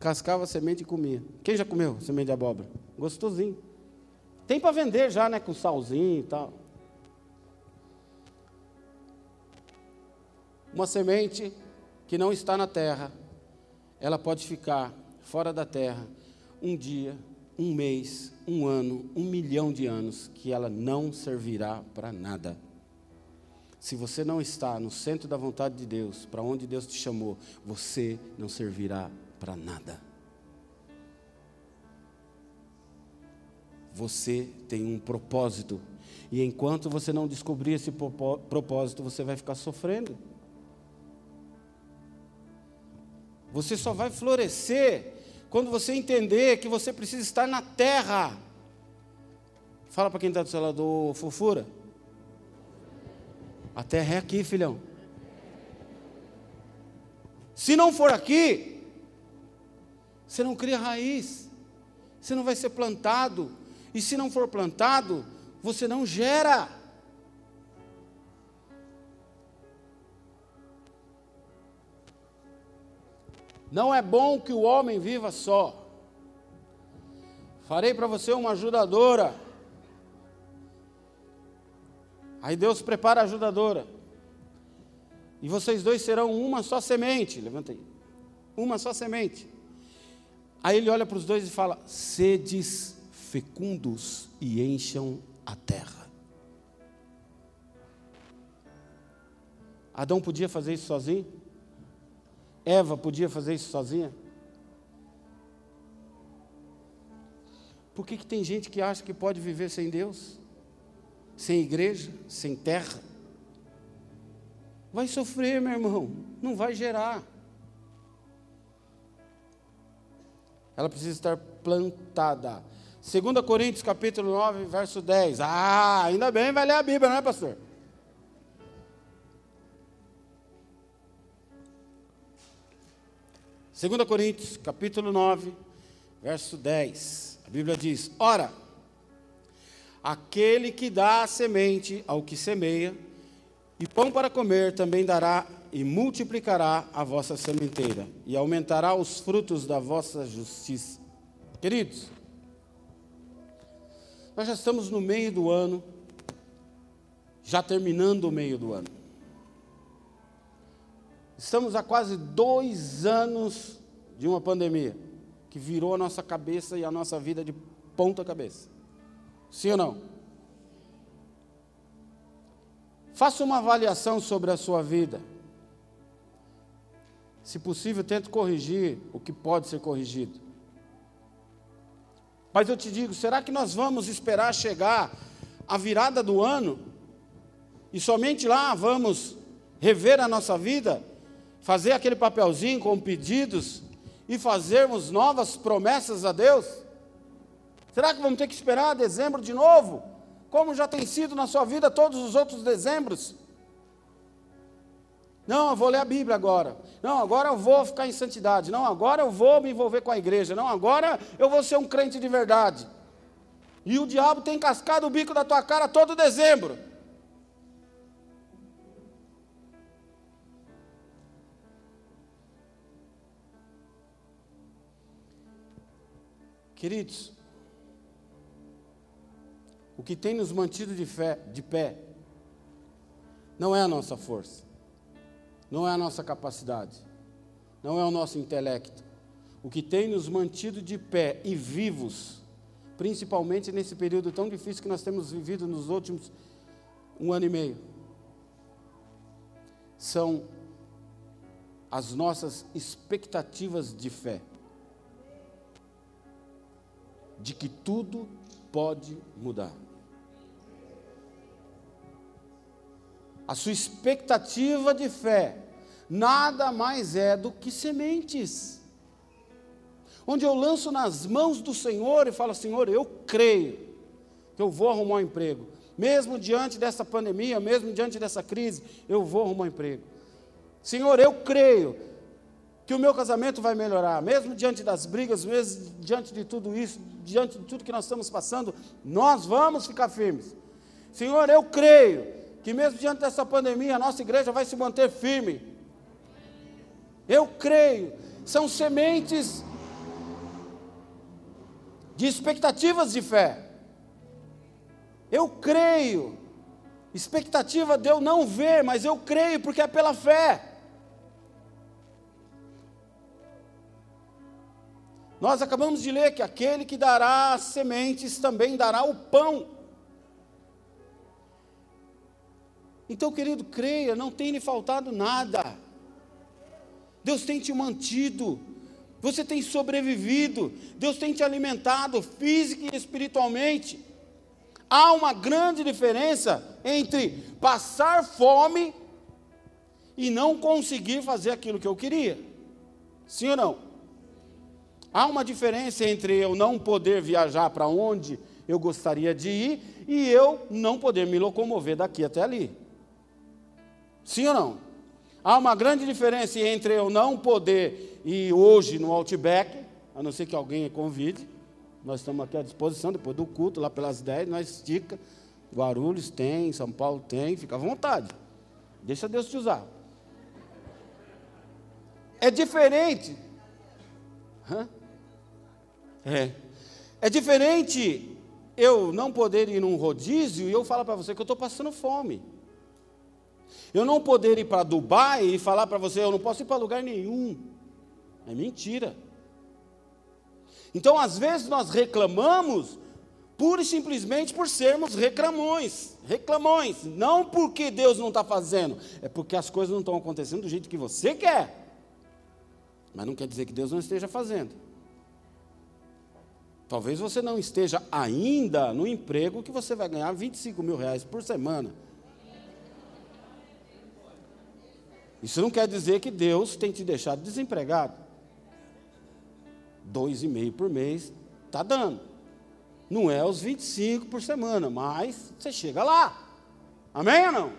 Cascava a semente e comia. Quem já comeu semente de abóbora? Gostosinho. Tem para vender já, né? Com salzinho e tal. Uma semente que não está na terra, ela pode ficar fora da terra, um dia, um mês, um ano, um milhão de anos, que ela não servirá para nada. Se você não está no centro da vontade de Deus, para onde Deus te chamou, você não servirá para nada. Você tem um propósito, e enquanto você não descobrir esse propósito, você vai ficar sofrendo. Você só vai florescer quando você entender que você precisa estar na terra. Fala para quem está do seu lado, fofura. A terra é aqui, filhão. Se não for aqui, você não cria raiz, você não vai ser plantado, e se não for plantado, você não gera. Não é bom que o homem viva só. Farei para você uma ajudadora. Aí Deus prepara a ajudadora. E vocês dois serão uma só semente. Levanta aí. Uma só semente. Aí ele olha para os dois e fala: Sedes fecundos e encham a terra. Adão podia fazer isso sozinho? Eva podia fazer isso sozinha? Por que, que tem gente que acha que pode viver sem Deus? Sem igreja? Sem terra? Vai sofrer, meu irmão, não vai gerar. Ela precisa estar plantada. 2 Coríntios capítulo 9, verso 10. Ah, ainda bem vai ler a Bíblia, não é, pastor? Segunda Coríntios, capítulo 9, verso 10. A Bíblia diz: Ora, aquele que dá a semente ao que semeia, e pão para comer também dará e multiplicará a vossa sementeira, e aumentará os frutos da vossa justiça. Queridos, nós já estamos no meio do ano, já terminando o meio do ano. Estamos há quase dois anos de uma pandemia que virou a nossa cabeça e a nossa vida de ponta cabeça. Sim ou não? Faça uma avaliação sobre a sua vida. Se possível, tente corrigir o que pode ser corrigido. Mas eu te digo, será que nós vamos esperar chegar a virada do ano e somente lá vamos rever a nossa vida, fazer aquele papelzinho com pedidos e fazermos novas promessas a Deus? Será que vamos ter que esperar dezembro de novo? Como já tem sido na sua vida todos os outros dezembros? Não, eu vou ler a Bíblia agora. Não, agora eu vou ficar em santidade. Não, agora eu vou me envolver com a igreja. Não, agora eu vou ser um crente de verdade. E o diabo tem cascado o bico da tua cara todo dezembro. Queridos, o que tem nos mantido de, fé, de pé não é a nossa força não é a nossa capacidade, não é o nosso intelecto. O que tem nos mantido de pé e vivos, principalmente nesse período tão difícil que nós temos vivido nos últimos um ano e meio, são as nossas expectativas de fé, de que tudo pode mudar. A sua expectativa de fé nada mais é do que sementes. Onde eu lanço nas mãos do Senhor e falo: Senhor, eu creio que eu vou arrumar um emprego. Mesmo diante dessa pandemia, mesmo diante dessa crise, eu vou arrumar um emprego. Senhor, eu creio que o meu casamento vai melhorar, mesmo diante das brigas, mesmo diante de tudo isso, diante de tudo que nós estamos passando, nós vamos ficar firmes. Senhor, eu creio que mesmo diante dessa pandemia, a nossa igreja vai se manter firme. Eu creio, são sementes de expectativas de fé. Eu creio, expectativa de eu não ver, mas eu creio porque é pela fé. Nós acabamos de ler que aquele que dará as sementes também dará o pão. Então, querido, creia, não tem lhe faltado nada. Deus tem te mantido, você tem sobrevivido, Deus tem te alimentado física e espiritualmente. Há uma grande diferença entre passar fome e não conseguir fazer aquilo que eu queria. Sim ou não? Há uma diferença entre eu não poder viajar para onde eu gostaria de ir e eu não poder me locomover daqui até ali. Sim ou não? Há uma grande diferença entre eu não poder ir hoje no Outback, a não ser que alguém convide. Nós estamos aqui à disposição, depois do culto, lá pelas 10, nós estica. Guarulhos tem, São Paulo tem, fica à vontade. Deixa Deus te usar. É diferente. Hã? É. É diferente eu não poder ir num rodízio e eu falar para você que eu estou passando fome. Eu não poder ir para Dubai e falar para você, eu não posso ir para lugar nenhum. É mentira. Então, às vezes, nós reclamamos pura e simplesmente por sermos reclamões, reclamões, não porque Deus não está fazendo, é porque as coisas não estão acontecendo do jeito que você quer. Mas não quer dizer que Deus não esteja fazendo. Talvez você não esteja ainda no emprego que você vai ganhar 25 mil reais por semana. Isso não quer dizer que Deus tem te deixado desempregado. Dois e meio por mês está dando. Não é os 25 por semana, mas você chega lá. Amém ou não?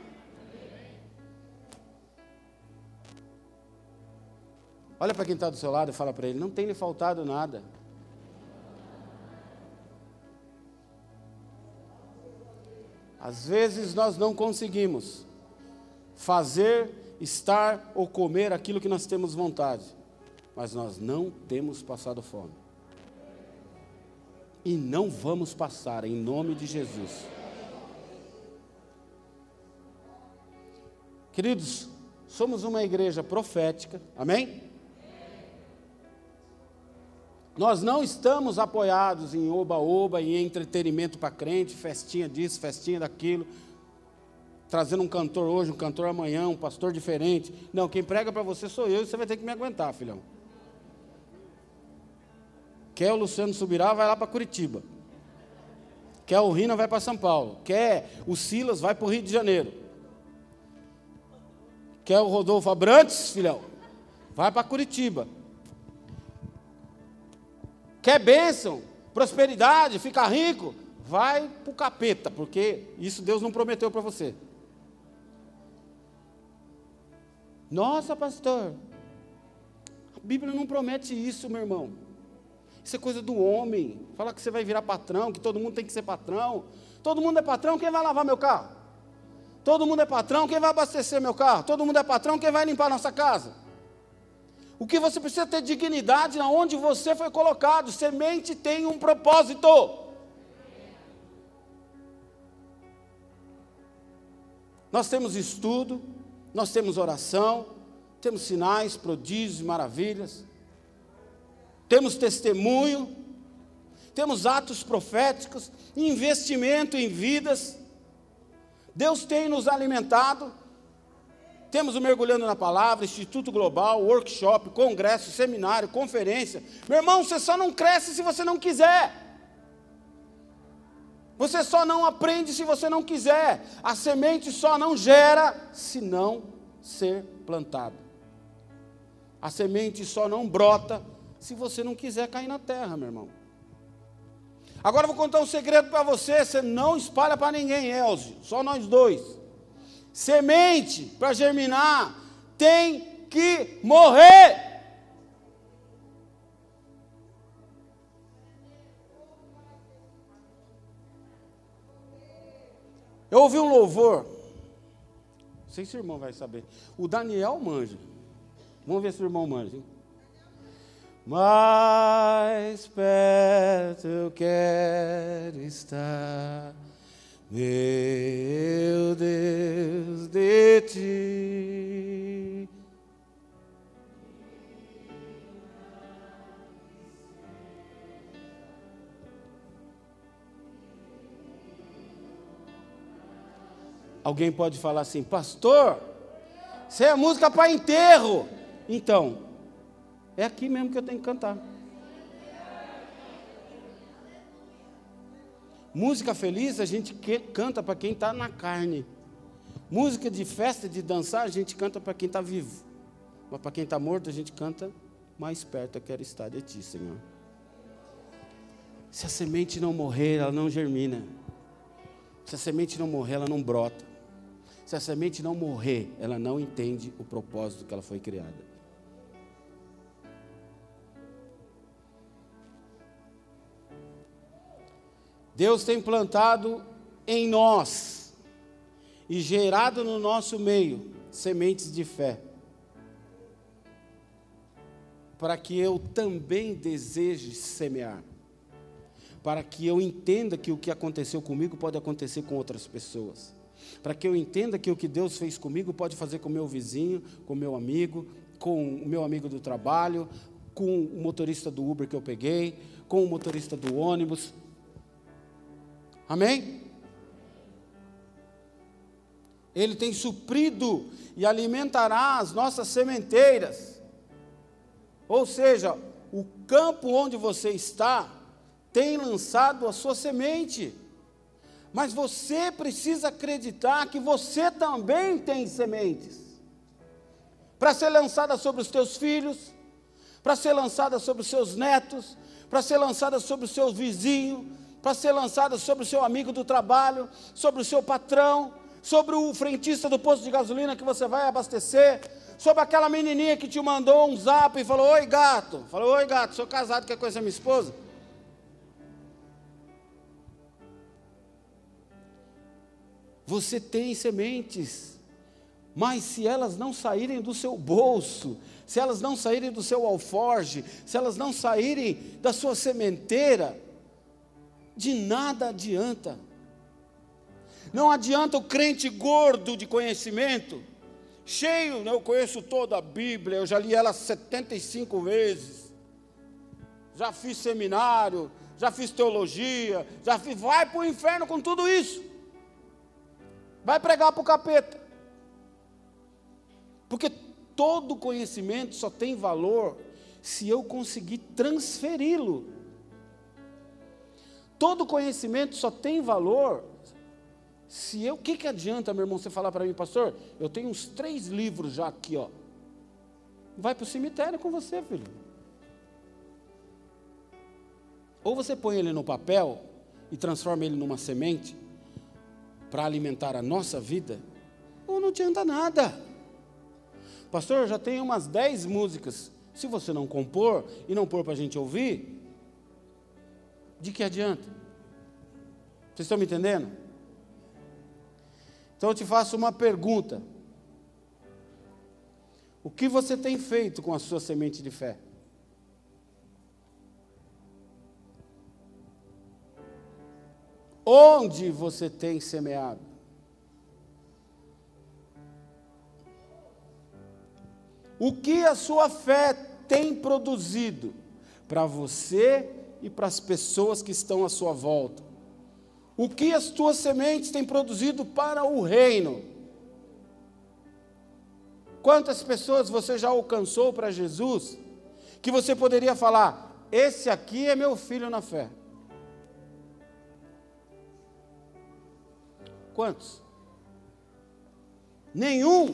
Olha para quem está do seu lado e fala para ele: não tem lhe faltado nada. Às vezes nós não conseguimos fazer, estar ou comer aquilo que nós temos vontade, mas nós não temos passado fome. E não vamos passar, em nome de Jesus. Queridos, somos uma igreja profética, amém? Nós não estamos apoiados em oba-oba, em entretenimento para crente, festinha disso, festinha daquilo, trazendo um cantor hoje, um cantor amanhã, um pastor diferente. Não, quem prega para você sou eu e você vai ter que me aguentar, filhão. Quer o Luciano Subirá, vai lá para Curitiba. Quer o Rina, vai para São Paulo. Quer o Silas, vai para o Rio de Janeiro. Quer o Rodolfo Abrantes, filhão? Vai para Curitiba. Quer bênção, prosperidade, ficar rico? Vai para o capeta, porque isso Deus não prometeu para você. Nossa, pastor, a Bíblia não promete isso, meu irmão. Isso é coisa do homem. Fala que você vai virar patrão, que todo mundo tem que ser patrão. Todo mundo é patrão, quem vai lavar meu carro? Todo mundo é patrão, quem vai abastecer meu carro? Todo mundo é patrão, quem vai limpar nossa casa? O que você precisa ter dignidade aonde você foi colocado. Semente tem um propósito. Nós temos estudo, nós temos oração, temos sinais, prodígios, maravilhas, temos testemunho, temos atos proféticos, investimento em vidas. Deus tem nos alimentado. Temos o Mergulhando na Palavra, Instituto Global, workshop, congresso, seminário, conferência. Meu irmão, você só não cresce se você não quiser. Você só não aprende se você não quiser. A semente só não gera se não ser plantada. A semente só não brota se você não quiser cair na terra, meu irmão. Agora eu vou contar um segredo para você. Você não espalha para ninguém, Elze. Só nós dois. Semente para germinar tem que morrer. Eu ouvi um louvor. Não sei se o irmão vai saber. O Daniel manja. Vamos ver se o irmão manja. Hein? Mais perto eu quero estar meu Deus, de ti. Alguém pode falar assim, pastor, isso é música para enterro. Então, é aqui mesmo que eu tenho que cantar. Música feliz a gente que, canta para quem está na carne. Música de festa, de dançar, a gente canta para quem está vivo. Mas para quem está morto, a gente canta mais perto eu quero estar de ti, Senhor. Se a semente não morrer, ela não germina. Se a semente não morrer, ela não brota. Se a semente não morrer, ela não entende o propósito que ela foi criada. Deus tem plantado em nós e gerado no nosso meio sementes de fé, para que eu também deseje semear, para que eu entenda que o que aconteceu comigo pode acontecer com outras pessoas. Para que eu entenda que o que Deus fez comigo pode fazer com meu vizinho, com meu amigo, com o meu amigo do trabalho, com o motorista do Uber que eu peguei, com o motorista do ônibus. Amém? Ele tem suprido e alimentará as nossas sementeiras. Ou seja, o campo onde você está tem lançado a sua semente. Mas você precisa acreditar que você também tem sementes. Para ser lançada sobre os teus filhos, para ser lançada sobre os seus netos, para ser lançada sobre o seu vizinho, para ser lançada sobre o seu amigo do trabalho, sobre o seu patrão, sobre o frentista do posto de gasolina que você vai abastecer, sobre aquela menininha que te mandou um zap e falou: Oi gato, falou: Oi gato, sou casado, quer conhecer minha esposa? Você tem sementes, mas se elas não saírem do seu bolso, se elas não saírem do seu alforge, se elas não saírem da sua sementeira, de nada adianta. Não adianta o crente gordo de conhecimento, cheio, né, eu conheço toda a Bíblia, eu já li ela 75 vezes, já fiz seminário, já fiz teologia, já fiz, vai para o inferno com tudo isso. Vai pregar para o capeta. Porque todo conhecimento só tem valor se eu conseguir transferi-lo. Todo conhecimento só tem valor se eu, o que, que adianta, meu irmão, você falar para mim, pastor? Eu tenho uns três livros já aqui, ó. Vai para o cemitério com você, filho. Ou você põe ele no papel e transforma ele numa semente para alimentar a nossa vida, ou não adianta nada. Pastor, eu já tenho umas dez músicas. Se você não compor e não pôr para a gente ouvir, de que adianta? Vocês estão me entendendo? Então eu te faço uma pergunta: O que você tem feito com a sua semente de fé? Onde você tem semeado? O que a sua fé tem produzido para você e para as pessoas que estão à sua volta? o que as tuas sementes têm produzido para o reino. Quantas pessoas você já alcançou para Jesus que você poderia falar: esse aqui é meu filho na fé? Quantos? Nenhum.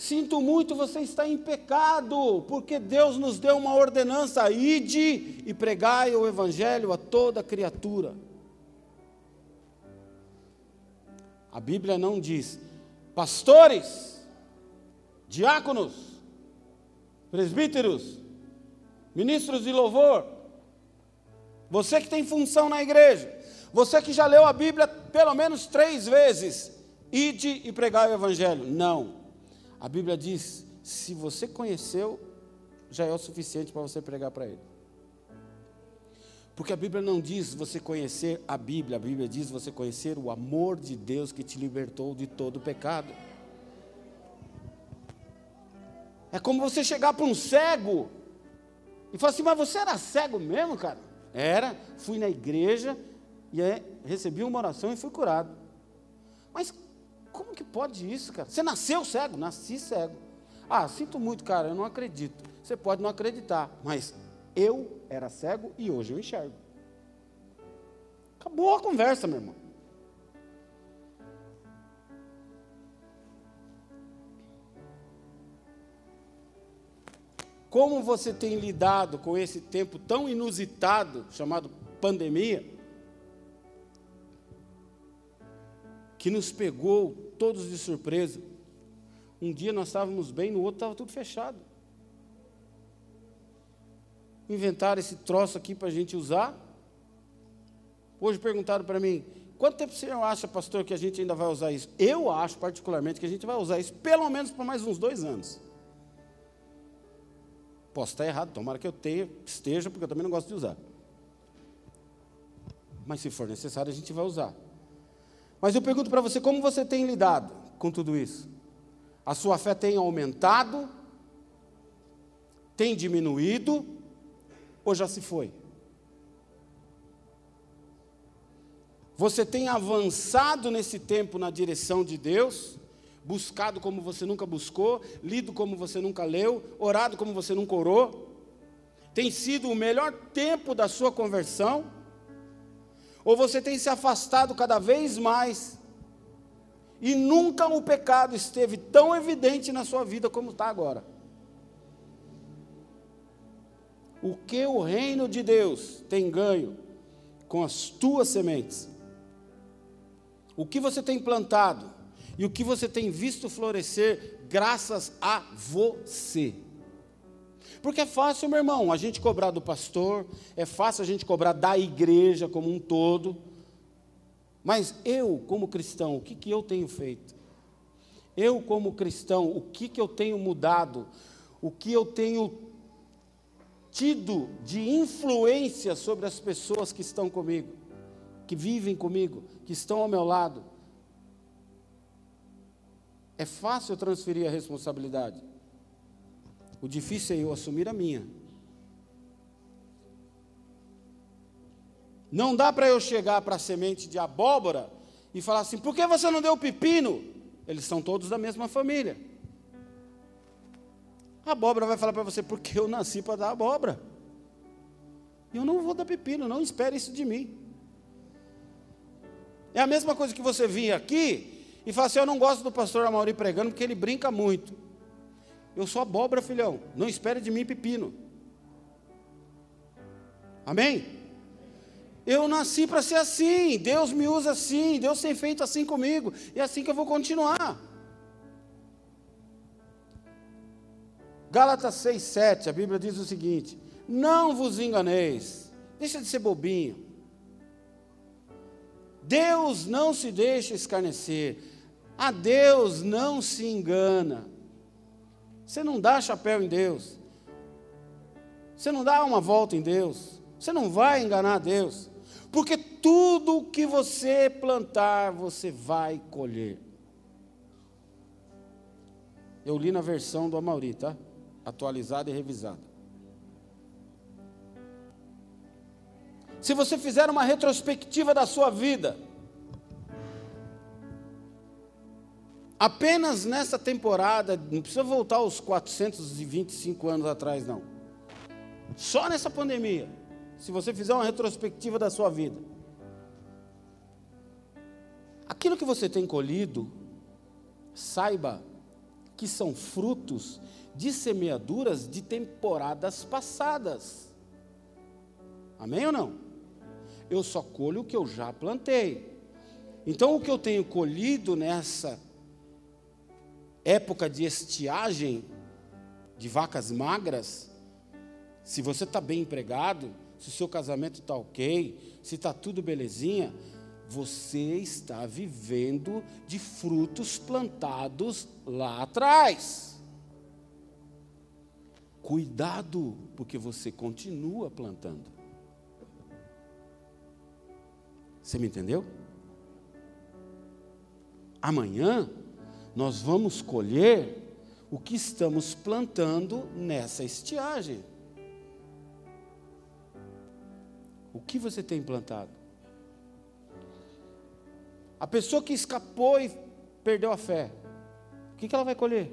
Sinto muito, você está em pecado, porque Deus nos deu uma ordenança: ide e pregai o evangelho a toda criatura. A Bíblia não diz pastores, diáconos, presbíteros, ministros de louvor. Você que tem função na igreja, você que já leu a Bíblia pelo menos três vezes, ide e pregar o Evangelho. Não. A Bíblia diz: se você conheceu, já é o suficiente para você pregar para ele. Porque a Bíblia não diz você conhecer a Bíblia, a Bíblia diz você conhecer o amor de Deus que te libertou de todo o pecado. É como você chegar para um cego e falar assim: Mas você era cego mesmo, cara? Era, fui na igreja e é, recebi uma oração e fui curado. Mas como que pode isso, cara? Você nasceu cego? Nasci cego. Ah, sinto muito, cara, eu não acredito. Você pode não acreditar, mas eu era cego e hoje eu enxergo. Acabou a conversa, meu irmão. Como você tem lidado com esse tempo tão inusitado, chamado pandemia, que nos pegou todos de surpresa? Um dia nós estávamos bem, no outro estava tudo fechado inventaram esse troço aqui para a gente usar. Hoje perguntaram para mim, quanto tempo você acha, pastor, que a gente ainda vai usar isso? Eu acho, particularmente, que a gente vai usar isso pelo menos por mais uns dois anos. Posso estar errado, tomara que eu tenha, esteja, porque eu também não gosto de usar. mas se for necessário a gente vai usar. Mas eu pergunto para você, como você tem lidado com tudo isso? A sua fé tem aumentado? Tem diminuído? Ou já se foi? Você tem avançado nesse tempo na direção de Deus? Buscado como você nunca buscou, lido como você nunca leu, orado como você nunca orou? Tem sido o melhor tempo da sua conversão? Ou você tem se afastado cada vez mais e nunca o pecado esteve tão evidente na sua vida como está agora? O que o reino de Deus tem ganho com as tuas sementes? o que você tem plantado e o que você tem visto florescer graças a você. Porque é fácil, meu irmão, a gente cobrar do pastor, é fácil a gente cobrar da igreja como um todo. Mas eu, como cristão, o que, que eu tenho feito? Eu, como cristão, o que, que eu tenho mudado? O que eu tenho tido de influência sobre as pessoas que estão comigo? que vivem comigo, que estão ao meu lado. É fácil transferir a responsabilidade. O difícil é eu assumir a minha. Não dá para eu chegar para a semente de abóbora e falar assim: por que você não deu pepino? Eles são todos da mesma família. A abóbora vai falar para você: porque eu nasci para dar abóbora. Eu não vou dar pepino, não espere isso de mim. É a mesma coisa que você vir aqui e falar assim: Eu não gosto do pastor Amauri pregando porque ele brinca muito. Eu sou abóbora, filhão. Não espere de mim pepino. Amém? Eu nasci para ser assim. Deus me usa assim. Deus tem feito assim comigo. E é assim que eu vou continuar. Gálatas 6, 7, a Bíblia diz o seguinte: Não vos enganeis. Deixa de ser bobinho. Deus não se deixa escarnecer. A Deus não se engana. Você não dá chapéu em Deus. Você não dá uma volta em Deus. Você não vai enganar Deus. Porque tudo que você plantar, você vai colher. Eu li na versão do Amauri, tá? Atualizada e revisada. se você fizer uma retrospectiva da sua vida, apenas nessa temporada, não precisa voltar aos 425 anos atrás, não. Só nessa pandemia, se você fizer uma retrospectiva da sua vida, aquilo que você tem colhido, saiba que são frutos de semeaduras de temporadas passadas. Amém ou não? eu só colho o que eu já plantei. Então, o que eu tenho colhido nessa época de estiagem de vacas magras, se você está bem empregado, se o seu casamento está ok, se está tudo belezinha, você está vivendo de frutos plantados lá atrás. Cuidado, porque você continua plantando. Você me entendeu? Amanhã nós vamos colher o que estamos plantando nessa estiagem. O que você tem plantado? A pessoa que escapou e perdeu a fé, o que, ela vai colher?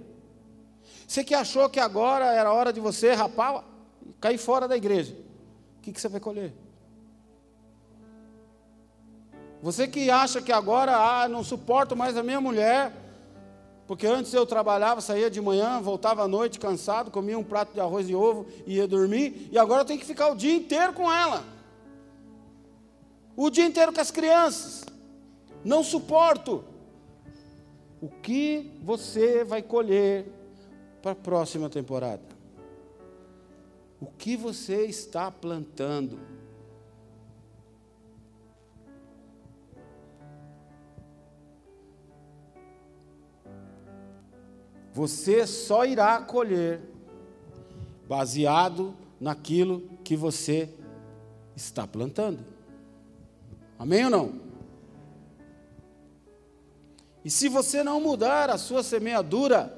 Você que achou que agora era hora de você rapar, cair fora da igreja, o que você vai colher? Você que acha que agora, ah, não suporto mais a minha mulher, porque antes eu trabalhava, saía de manhã, voltava à noite cansado, comia um prato de arroz e ovo e ia dormir, e agora eu tenho que ficar o dia inteiro com ela. O dia inteiro com as crianças. Não suporto. O que você vai colher para a próxima temporada? O que você está plantando? Você só irá colher baseado naquilo que você está plantando. Amém ou não? E se você não mudar a sua semeadura,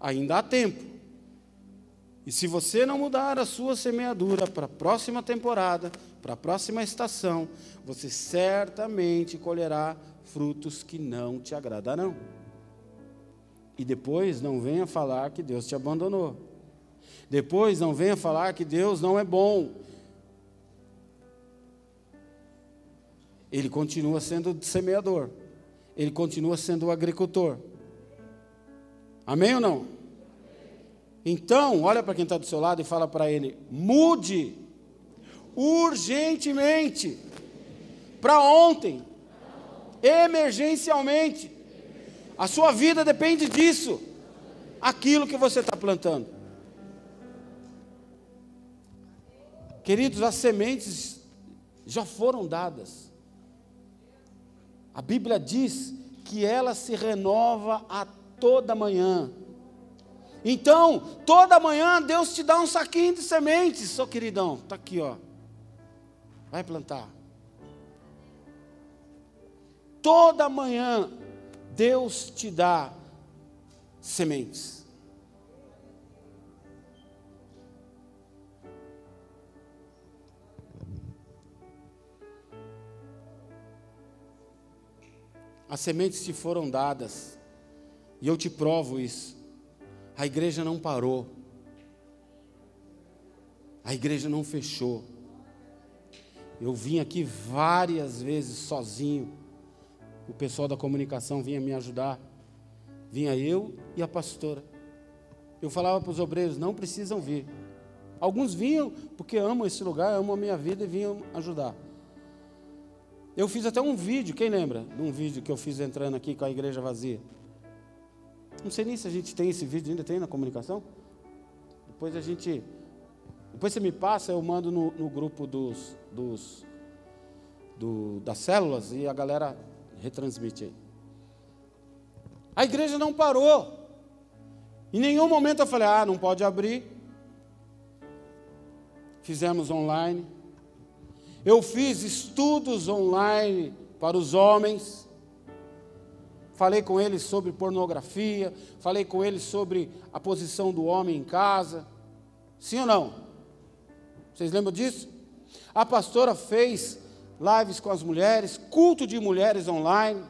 ainda há tempo. E se você não mudar a sua semeadura para a próxima temporada, para a próxima estação, você certamente colherá frutos que não te agradarão. E depois não venha falar que Deus te abandonou. Depois não venha falar que Deus não é bom. Ele continua sendo semeador. Ele continua sendo o agricultor. Amém ou não? Então, olha para quem está do seu lado e fala para ele: mude urgentemente para ontem, emergencialmente. A sua vida depende disso. Aquilo que você está plantando. Queridos, as sementes já foram dadas. A Bíblia diz que ela se renova a toda manhã. Então, toda manhã Deus te dá um saquinho de sementes, seu queridão. Está aqui, ó. Vai plantar. Toda manhã Deus te dá sementes. As sementes te foram dadas, e eu te provo isso. A igreja não parou, a igreja não fechou. Eu vim aqui várias vezes sozinho, o pessoal da comunicação vinha me ajudar. Vinha eu e a pastora. Eu falava para os obreiros: não precisam vir. Alguns vinham porque amam esse lugar, amam a minha vida e vinham ajudar. Eu fiz até um vídeo, quem lembra de um vídeo que eu fiz entrando aqui com a igreja vazia? Não sei nem se a gente tem esse vídeo, ainda tem na comunicação? Depois a gente. Depois você me passa, eu mando no, no grupo dos, dos do, das células e a galera retransmite aí. A igreja não parou. Em nenhum momento eu falei, ah, não pode abrir. Fizemos online. Eu fiz estudos online para os homens. Falei com eles sobre pornografia. Falei com eles sobre a posição do homem em casa. Sim ou não? Vocês lembram disso? A pastora fez lives com as mulheres, culto de mulheres online.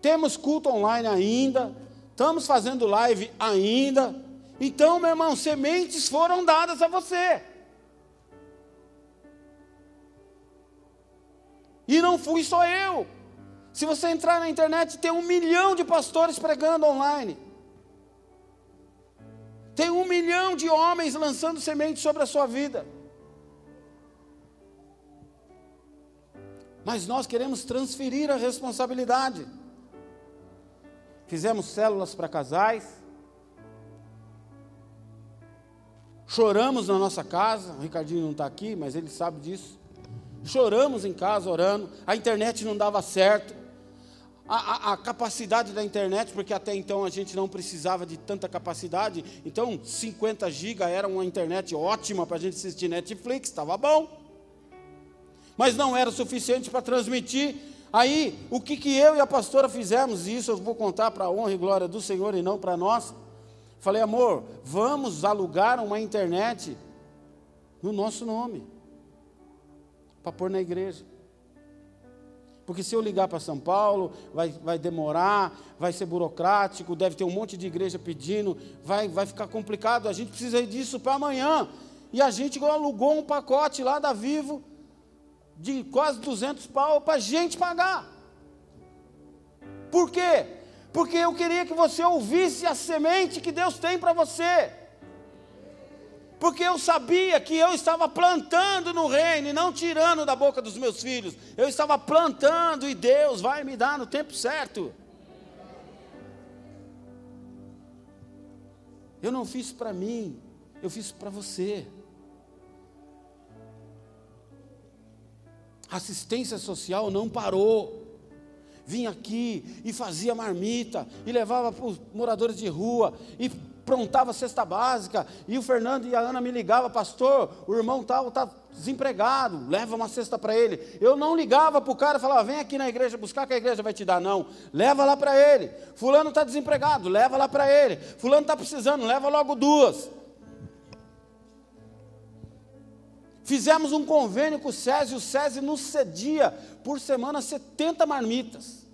Temos culto online ainda, estamos fazendo live ainda. Então, meu irmão, sementes foram dadas a você. E não fui só eu. Se você entrar na internet, tem um milhão de pastores pregando online. Tem um milhão de homens lançando sementes sobre a sua vida. Mas nós queremos transferir a responsabilidade. Fizemos células para casais, choramos na nossa casa, o Ricardinho não está aqui, mas ele sabe disso. Choramos em casa orando, a internet não dava certo, a, a, a, capacidade da internet, porque até então a gente não precisava de tanta capacidade, então 50 GB era uma internet ótima para a gente assistir Netflix, estava bom mas não era suficiente para transmitir. Aí, o que, que eu e a pastora fizemos, e isso eu vou contar para a honra e glória do Senhor e não para nós. Falei, amor, vamos alugar uma internet no nosso nome, para pôr na igreja. Porque se eu ligar para São Paulo, vai, vai demorar, vai ser burocrático, deve ter um monte de igreja pedindo, vai, vai ficar complicado. A gente precisa disso para amanhã. E a gente alugou um pacote lá da Vivo de quase 200 pau para a gente pagar. Por quê? Porque eu queria que você ouvisse a semente que Deus tem para você. Porque eu sabia que eu estava plantando no reino e não tirando da boca dos meus filhos. Eu estava plantando e Deus vai me dar no tempo certo. Eu não fiz para mim, eu fiz para você. Assistência social não parou. Vinha aqui e fazia marmita, e levava para os moradores de rua, e prontava cesta básica. E o Fernando e a Ana me ligavam, pastor, o irmão tal está desempregado, leva uma cesta para ele. Eu não ligava para o cara e falava, vem aqui na igreja buscar que a igreja vai te dar, não. Leva lá para ele. Fulano está desempregado, leva lá para ele. Fulano está precisando, leva logo duas. Fizemos um convênio com o SESI, o SESI nos cedia por semana 70 marmitas.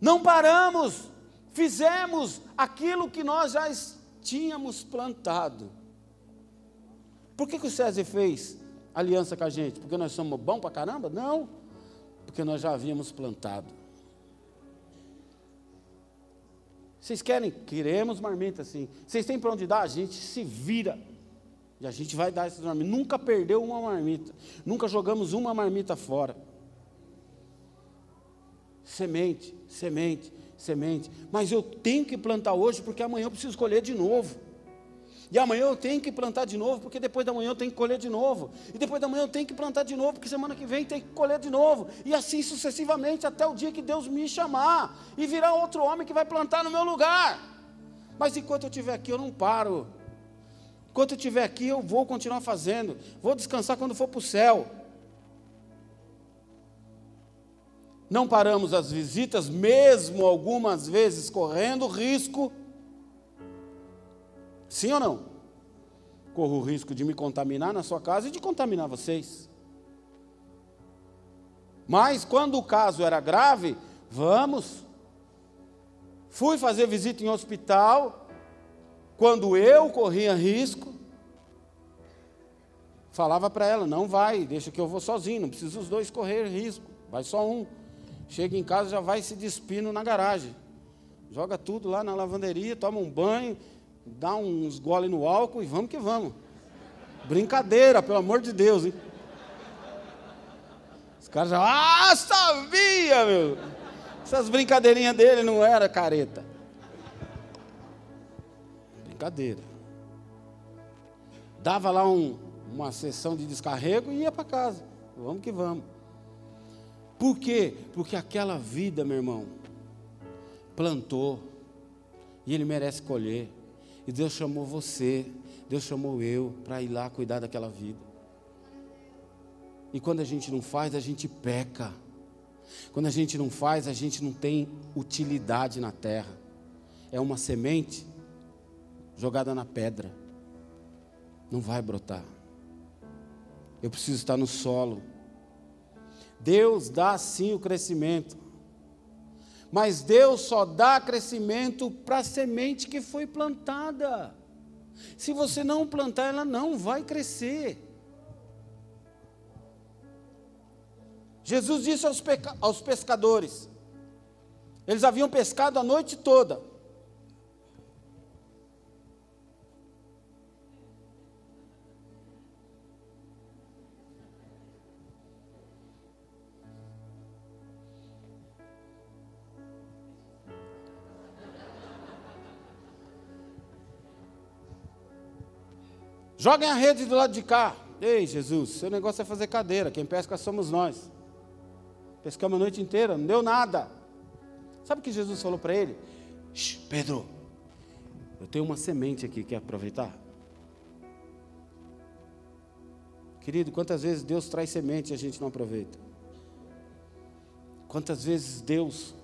Não paramos, fizemos aquilo que nós já tínhamos plantado. Por que, que o SESI fez aliança com a gente? Porque nós somos bons para caramba? Não, porque nós já havíamos plantado. Vocês querem? Queremos marmita, sim. Vocês têm para onde dar? A gente se vira. E a gente vai dar essas marmitas. Nunca perdeu uma marmita. Nunca jogamos uma marmita fora. Semente, semente, semente. Mas eu tenho que plantar hoje porque amanhã eu preciso colher de novo. E amanhã eu tenho que plantar de novo, porque depois da manhã eu tenho que colher de novo. E depois da manhã eu tenho que plantar de novo, porque semana que vem tem que colher de novo. E assim sucessivamente até o dia que Deus me chamar e virar outro homem que vai plantar no meu lugar. Mas enquanto eu estiver aqui, eu não paro. Enquanto eu estiver aqui, eu vou continuar fazendo. Vou descansar quando for para o céu. Não paramos as visitas, mesmo algumas vezes correndo risco Sim ou não? Corro o risco de me contaminar na sua casa e de contaminar vocês. Mas quando o caso era grave, vamos. Fui fazer visita em hospital, quando eu corria risco, falava para ela: não vai, deixa que eu vou sozinho, não precisa os dois correr risco, vai só um. Chega em casa, já vai se despindo na garagem. Joga tudo lá na lavanderia, toma um banho, dá uns gole no álcool e vamos que vamos. Brincadeira, pelo amor de Deus, hein? Os caras já, ah, sabia, meu! Essas brincadeirinhas dele não era careta. Brincadeira. Dava lá um, uma sessão de descarrego e ia para casa. Vamos que vamos. Por quê? Porque aquela vida, meu irmão, plantou e ele merece colher. E Deus chamou você, Deus chamou eu para ir lá cuidar daquela vida. E quando a gente não faz, a gente peca. Quando a gente não faz, a gente não tem utilidade na terra. É uma semente jogada na pedra. Não vai brotar. Eu preciso estar no solo. Deus dá sim o crescimento. Mas Deus só dá crescimento para a semente que foi plantada. Se você não plantar, ela não vai crescer. Jesus disse aos, aos pescadores: eles haviam pescado a noite toda. Joguem a rede do lado de cá. Ei, Jesus, seu negócio é fazer cadeira. Quem pesca somos nós. Pescamos a noite inteira, não deu nada. Sabe o que Jesus falou para ele? Pedro, eu tenho uma semente aqui, quer aproveitar? Querido, quantas vezes Deus traz semente e a gente não aproveita? Quantas vezes Deus,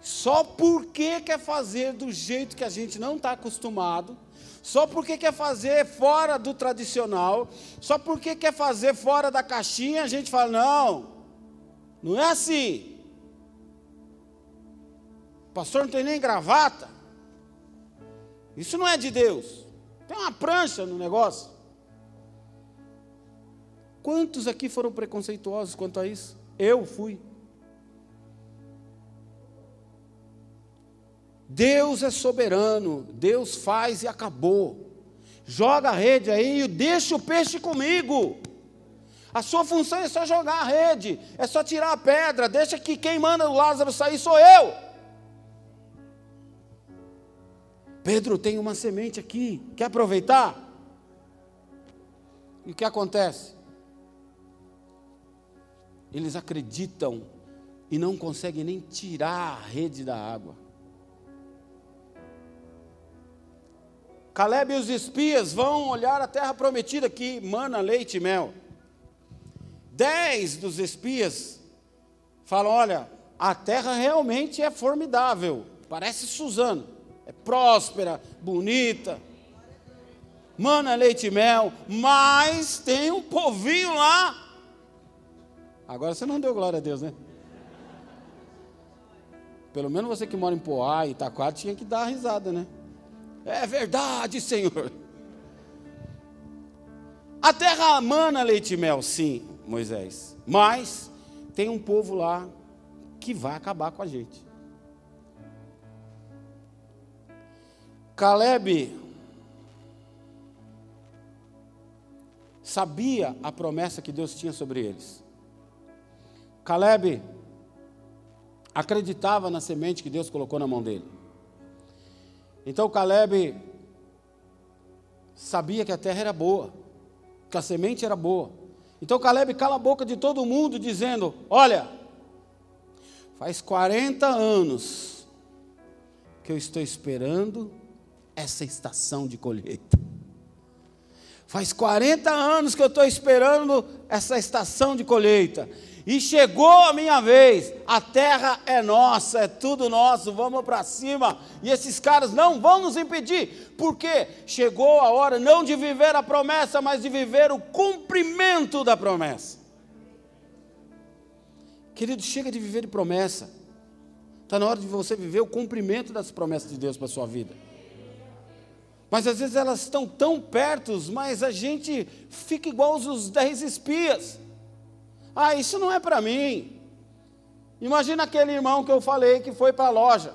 só porque quer fazer do jeito que a gente não está acostumado, só porque quer fazer fora do tradicional, só porque quer fazer fora da caixinha, a gente fala: não, não é assim. O pastor não tem nem gravata. Isso não é de Deus. Tem uma prancha no negócio. Quantos aqui foram preconceituosos quanto a isso? Eu fui. Deus é soberano, Deus faz e acabou. Joga a rede aí e deixa o peixe comigo. A sua função é só jogar a rede, é só tirar a pedra, deixa que quem manda o Lázaro sair sou eu. Pedro tem uma semente aqui, quer aproveitar? E o que acontece? Eles acreditam e não conseguem nem tirar a rede da água. Caleb e os espias vão olhar a terra prometida que mana leite e mel. Dez dos espias falam: olha, a terra realmente é formidável, parece Suzano, é próspera, bonita, mana leite e mel, mas tem um povinho lá. Agora você não deu glória a Deus, né? Pelo menos você que mora em Poá e Itaquá tinha que dar risada, né? É verdade, Senhor. A terra mana leite e mel, sim, Moisés. Mas tem um povo lá que vai acabar com a gente. Caleb sabia a promessa que Deus tinha sobre eles. Caleb acreditava na semente que Deus colocou na mão dele. Então Caleb sabia que a terra era boa, que a semente era boa. Então Caleb cala a boca de todo mundo, dizendo: Olha, faz 40 anos que eu estou esperando essa estação de colheita. Faz 40 anos que eu estou esperando essa estação de colheita. E chegou a minha vez, a terra é nossa, é tudo nosso, vamos para cima. E esses caras não vão nos impedir, porque chegou a hora não de viver a promessa, mas de viver o cumprimento da promessa. Querido, chega de viver de promessa. Está na hora de você viver o cumprimento das promessas de Deus para a sua vida. Mas às vezes elas estão tão perto, mas a gente fica igual os dez espias. Ah, isso não é para mim. Imagina aquele irmão que eu falei que foi para a loja.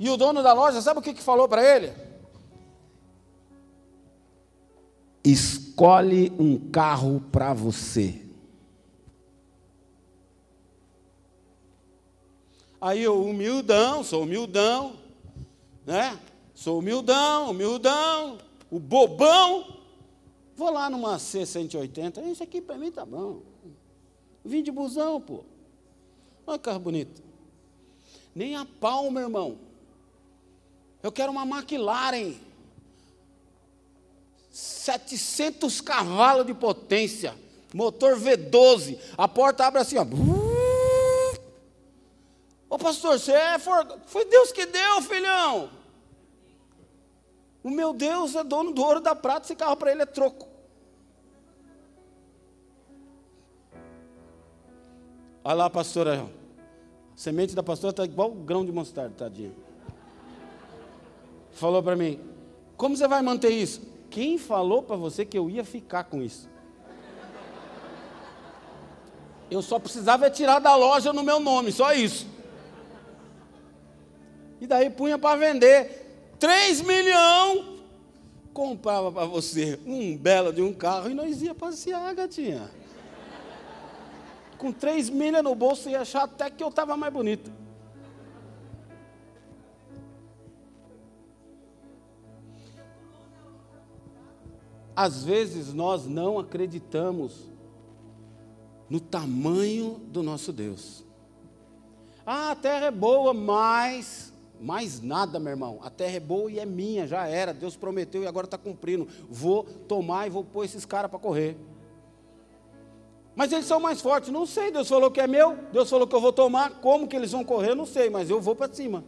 E o dono da loja, sabe o que, que falou para ele? Escolhe um carro para você. Aí eu, humildão, sou humildão, né? Sou humildão, humildão, o bobão. Vou lá numa C180, isso aqui para mim tá bom. Vim de busão, pô. Olha que carro bonito. Nem a pau, meu irmão. Eu quero uma McLaren. 700 cavalos de potência. Motor V12. A porta abre assim, ó. Ô pastor, você é for... Foi Deus que deu, filhão. O meu Deus é dono do ouro da prata, esse carro para ele é troco. Olha lá, pastora. A semente da pastora está igual grão de mostarda, tadinha. Falou para mim: Como você vai manter isso? Quem falou para você que eu ia ficar com isso? Eu só precisava tirar da loja no meu nome, só isso. E daí punha para vender. 3 milhões. Comprava para você um belo de um carro e nós ia passear, gatinha com três milhas no bolso e achar até que eu estava mais bonito. Às vezes nós não acreditamos no tamanho do nosso Deus. Ah, a terra é boa, mas mais nada, meu irmão. A terra é boa e é minha, já era. Deus prometeu e agora está cumprindo. Vou tomar e vou pôr esses caras para correr. Mas eles são mais fortes, não sei. Deus falou que é meu, Deus falou que eu vou tomar. Como que eles vão correr, não sei, mas eu vou para cima.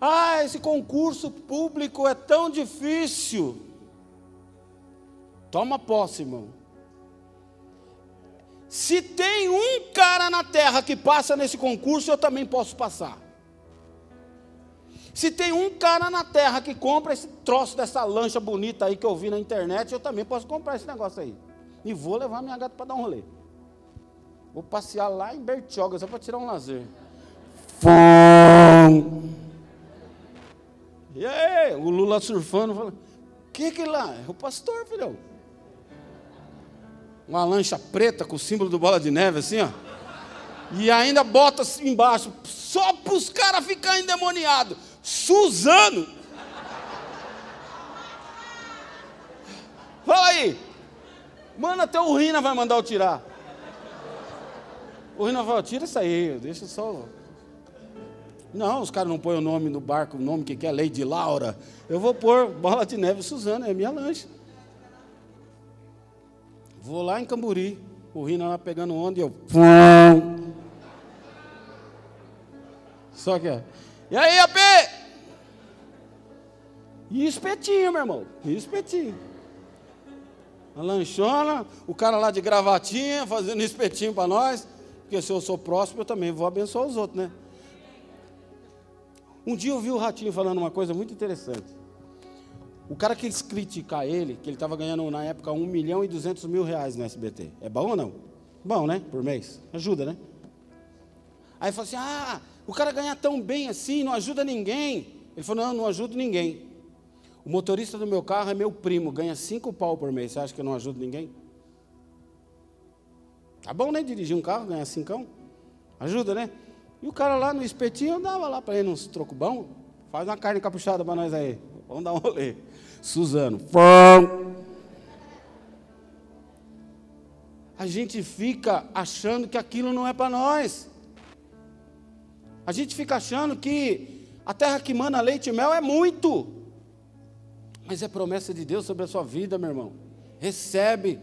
Ah, esse concurso público é tão difícil. Toma posse, irmão. Se tem um cara na terra que passa nesse concurso, eu também posso passar. Se tem um cara na terra que compra esse troço dessa lancha bonita aí que eu vi na internet, eu também posso comprar esse negócio aí. E vou levar minha gata para dar um rolê. Vou passear lá em Bertioga, só para tirar um lazer. Fum. E aí, o Lula surfando, falando, que que lá? É o pastor, filhão. Uma lancha preta com o símbolo do bola de neve, assim, ó. E ainda bota assim embaixo, só para os caras ficarem endemoniados. Suzano. Fala aí. Mano, até o Rina vai mandar eu tirar. O Rina vai, tira isso aí, deixa só. Não, os caras não põem o nome no barco, o nome que quer, Lady Laura. Eu vou pôr Bola de Neve Suzana, é minha lanche. Vou lá em Camburi, o Rina lá pegando onda e eu. Só que. E aí, AP? E espetinho, meu irmão. E espetinho. A lanchona, o cara lá de gravatinha, fazendo espetinho para nós. Porque se eu sou próximo, eu também vou abençoar os outros, né? Um dia eu vi o Ratinho falando uma coisa muito interessante. O cara que quis criticar ele, que ele estava ganhando na época 1 milhão e 200 mil reais no SBT. É bom ou não? Bom, né? Por mês. Ajuda, né? Aí falou assim: ah, o cara ganha tão bem assim, não ajuda ninguém. Ele falou: não, não ajudo ninguém. O motorista do meu carro é meu primo, ganha cinco pau por mês. Você acha que eu não ajudo ninguém? Tá bom, né? Dirigir um carro, ganhar cincão. Ajuda, né? E o cara lá no espetinho dava lá para ele uns troco bom. Faz uma carne capuchada para nós aí. Vamos dar um rolê. Suzano. A gente fica achando que aquilo não é para nós. A gente fica achando que a terra que mana leite e mel é muito. Mas é promessa de Deus sobre a sua vida, meu irmão. Recebe.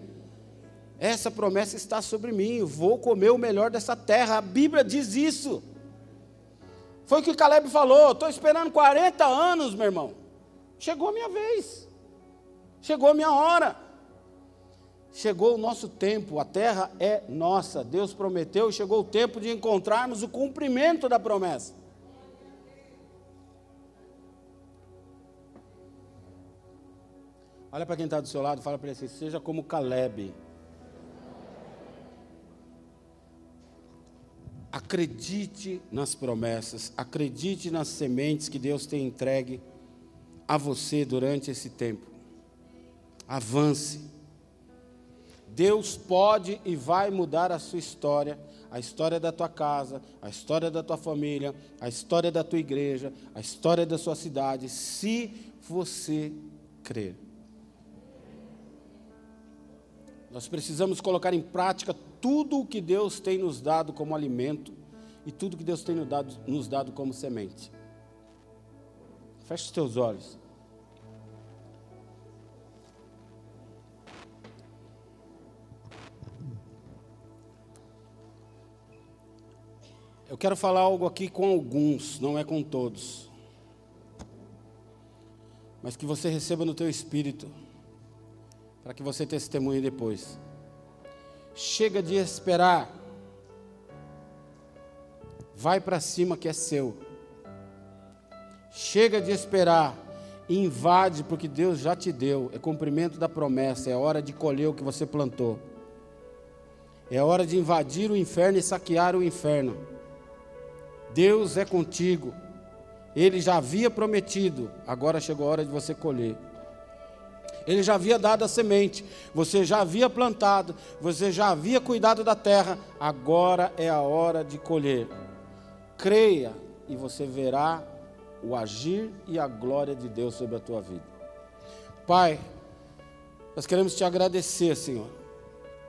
Essa promessa está sobre mim. Vou comer o melhor dessa terra. A Bíblia diz isso. Foi o que Caleb falou. Estou esperando 40 anos, meu irmão. Chegou a minha vez. Chegou a minha hora. Chegou o nosso tempo. A terra é nossa. Deus prometeu. Chegou o tempo de encontrarmos o cumprimento da promessa. Olha para quem está do seu lado, fala para ele assim: seja como Caleb. Acredite nas promessas, acredite nas sementes que Deus tem entregue a você durante esse tempo. Avance. Deus pode e vai mudar a sua história, a história da tua casa, a história da tua família, a história da tua igreja, a história da sua cidade, se você crer. Nós precisamos colocar em prática tudo o que Deus tem nos dado como alimento e tudo que Deus tem nos dado, nos dado como semente. Feche os teus olhos. Eu quero falar algo aqui com alguns, não é com todos. Mas que você receba no teu espírito para que você testemunhe depois. Chega de esperar. Vai para cima que é seu. Chega de esperar. Invade porque Deus já te deu. É cumprimento da promessa. É hora de colher o que você plantou. É hora de invadir o inferno e saquear o inferno. Deus é contigo. Ele já havia prometido. Agora chegou a hora de você colher. Ele já havia dado a semente, você já havia plantado, você já havia cuidado da terra, agora é a hora de colher. Creia e você verá o agir e a glória de Deus sobre a tua vida. Pai, nós queremos te agradecer, Senhor,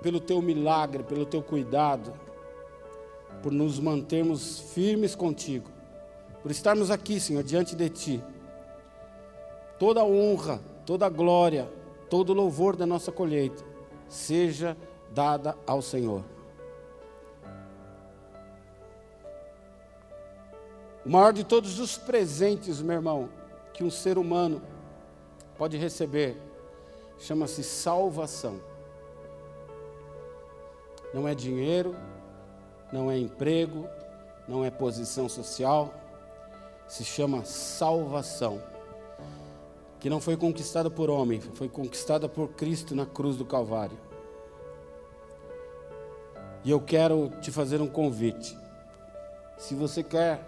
pelo teu milagre, pelo teu cuidado, por nos mantermos firmes contigo, por estarmos aqui, Senhor, diante de ti. Toda honra, toda glória, todo louvor da nossa colheita seja dada ao Senhor. O maior de todos os presentes, meu irmão, que um ser humano pode receber, chama-se salvação. Não é dinheiro, não é emprego, não é posição social, se chama salvação que não foi conquistada por homem, foi conquistada por Cristo na cruz do Calvário. E eu quero te fazer um convite. Se você quer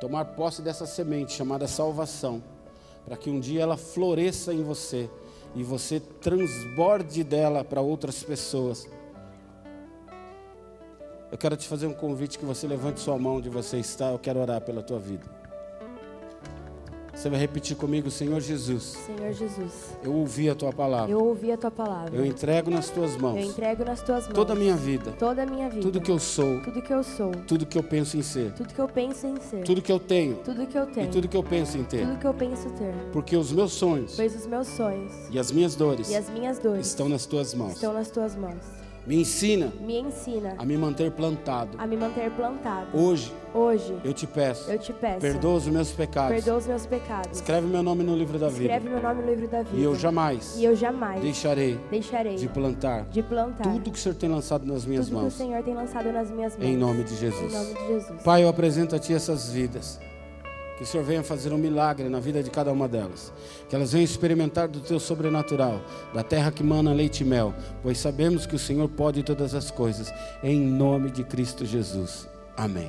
tomar posse dessa semente chamada salvação, para que um dia ela floresça em você e você transborde dela para outras pessoas. Eu quero te fazer um convite que você levante sua mão onde você está, eu quero orar pela tua vida. Você vai repetir comigo, Senhor Jesus. Senhor Jesus, Eu ouvi a tua palavra. eu ouvi a tua palavra. Eu entrego nas tuas Eu mãos entrego nas tuas mãos toda a minha vida, toda a minha vida, tudo que eu sou, tudo que eu sou, tudo que eu penso em ser, tudo que eu penso em ser, tudo que eu tenho tudo que eu e tenho, tudo que eu penso em ter. tudo que eu penso ter. Porque os meus sonhos Pois os meus sonhos e as minhas dores e as minhas dores estão nas tuas mãos. estão nas tuas mãos. Me ensina Me ensina a me manter plantado. a me manter plantado. Hoje Hoje eu te peço, eu te peço, perdoa os meus pecados. perdoa os meus pecados. Escreve meu nome no livro da vida. Escreve meu nome no livro da vida. E eu jamais E eu jamais deixarei deixarei de plantar de plantar tudo que o Senhor tem lançado nas minhas tudo que o mãos. Senhor tem lançado nas minhas mãos. Em nome de Em Jesus. nome de Jesus. Pai, eu apresento a Ti essas vidas. Que o Senhor venha fazer um milagre na vida de cada uma delas. Que elas venham experimentar do Teu sobrenatural, da terra que mana leite e mel. Pois sabemos que o Senhor pode todas as coisas. Em nome de Cristo Jesus. Amém.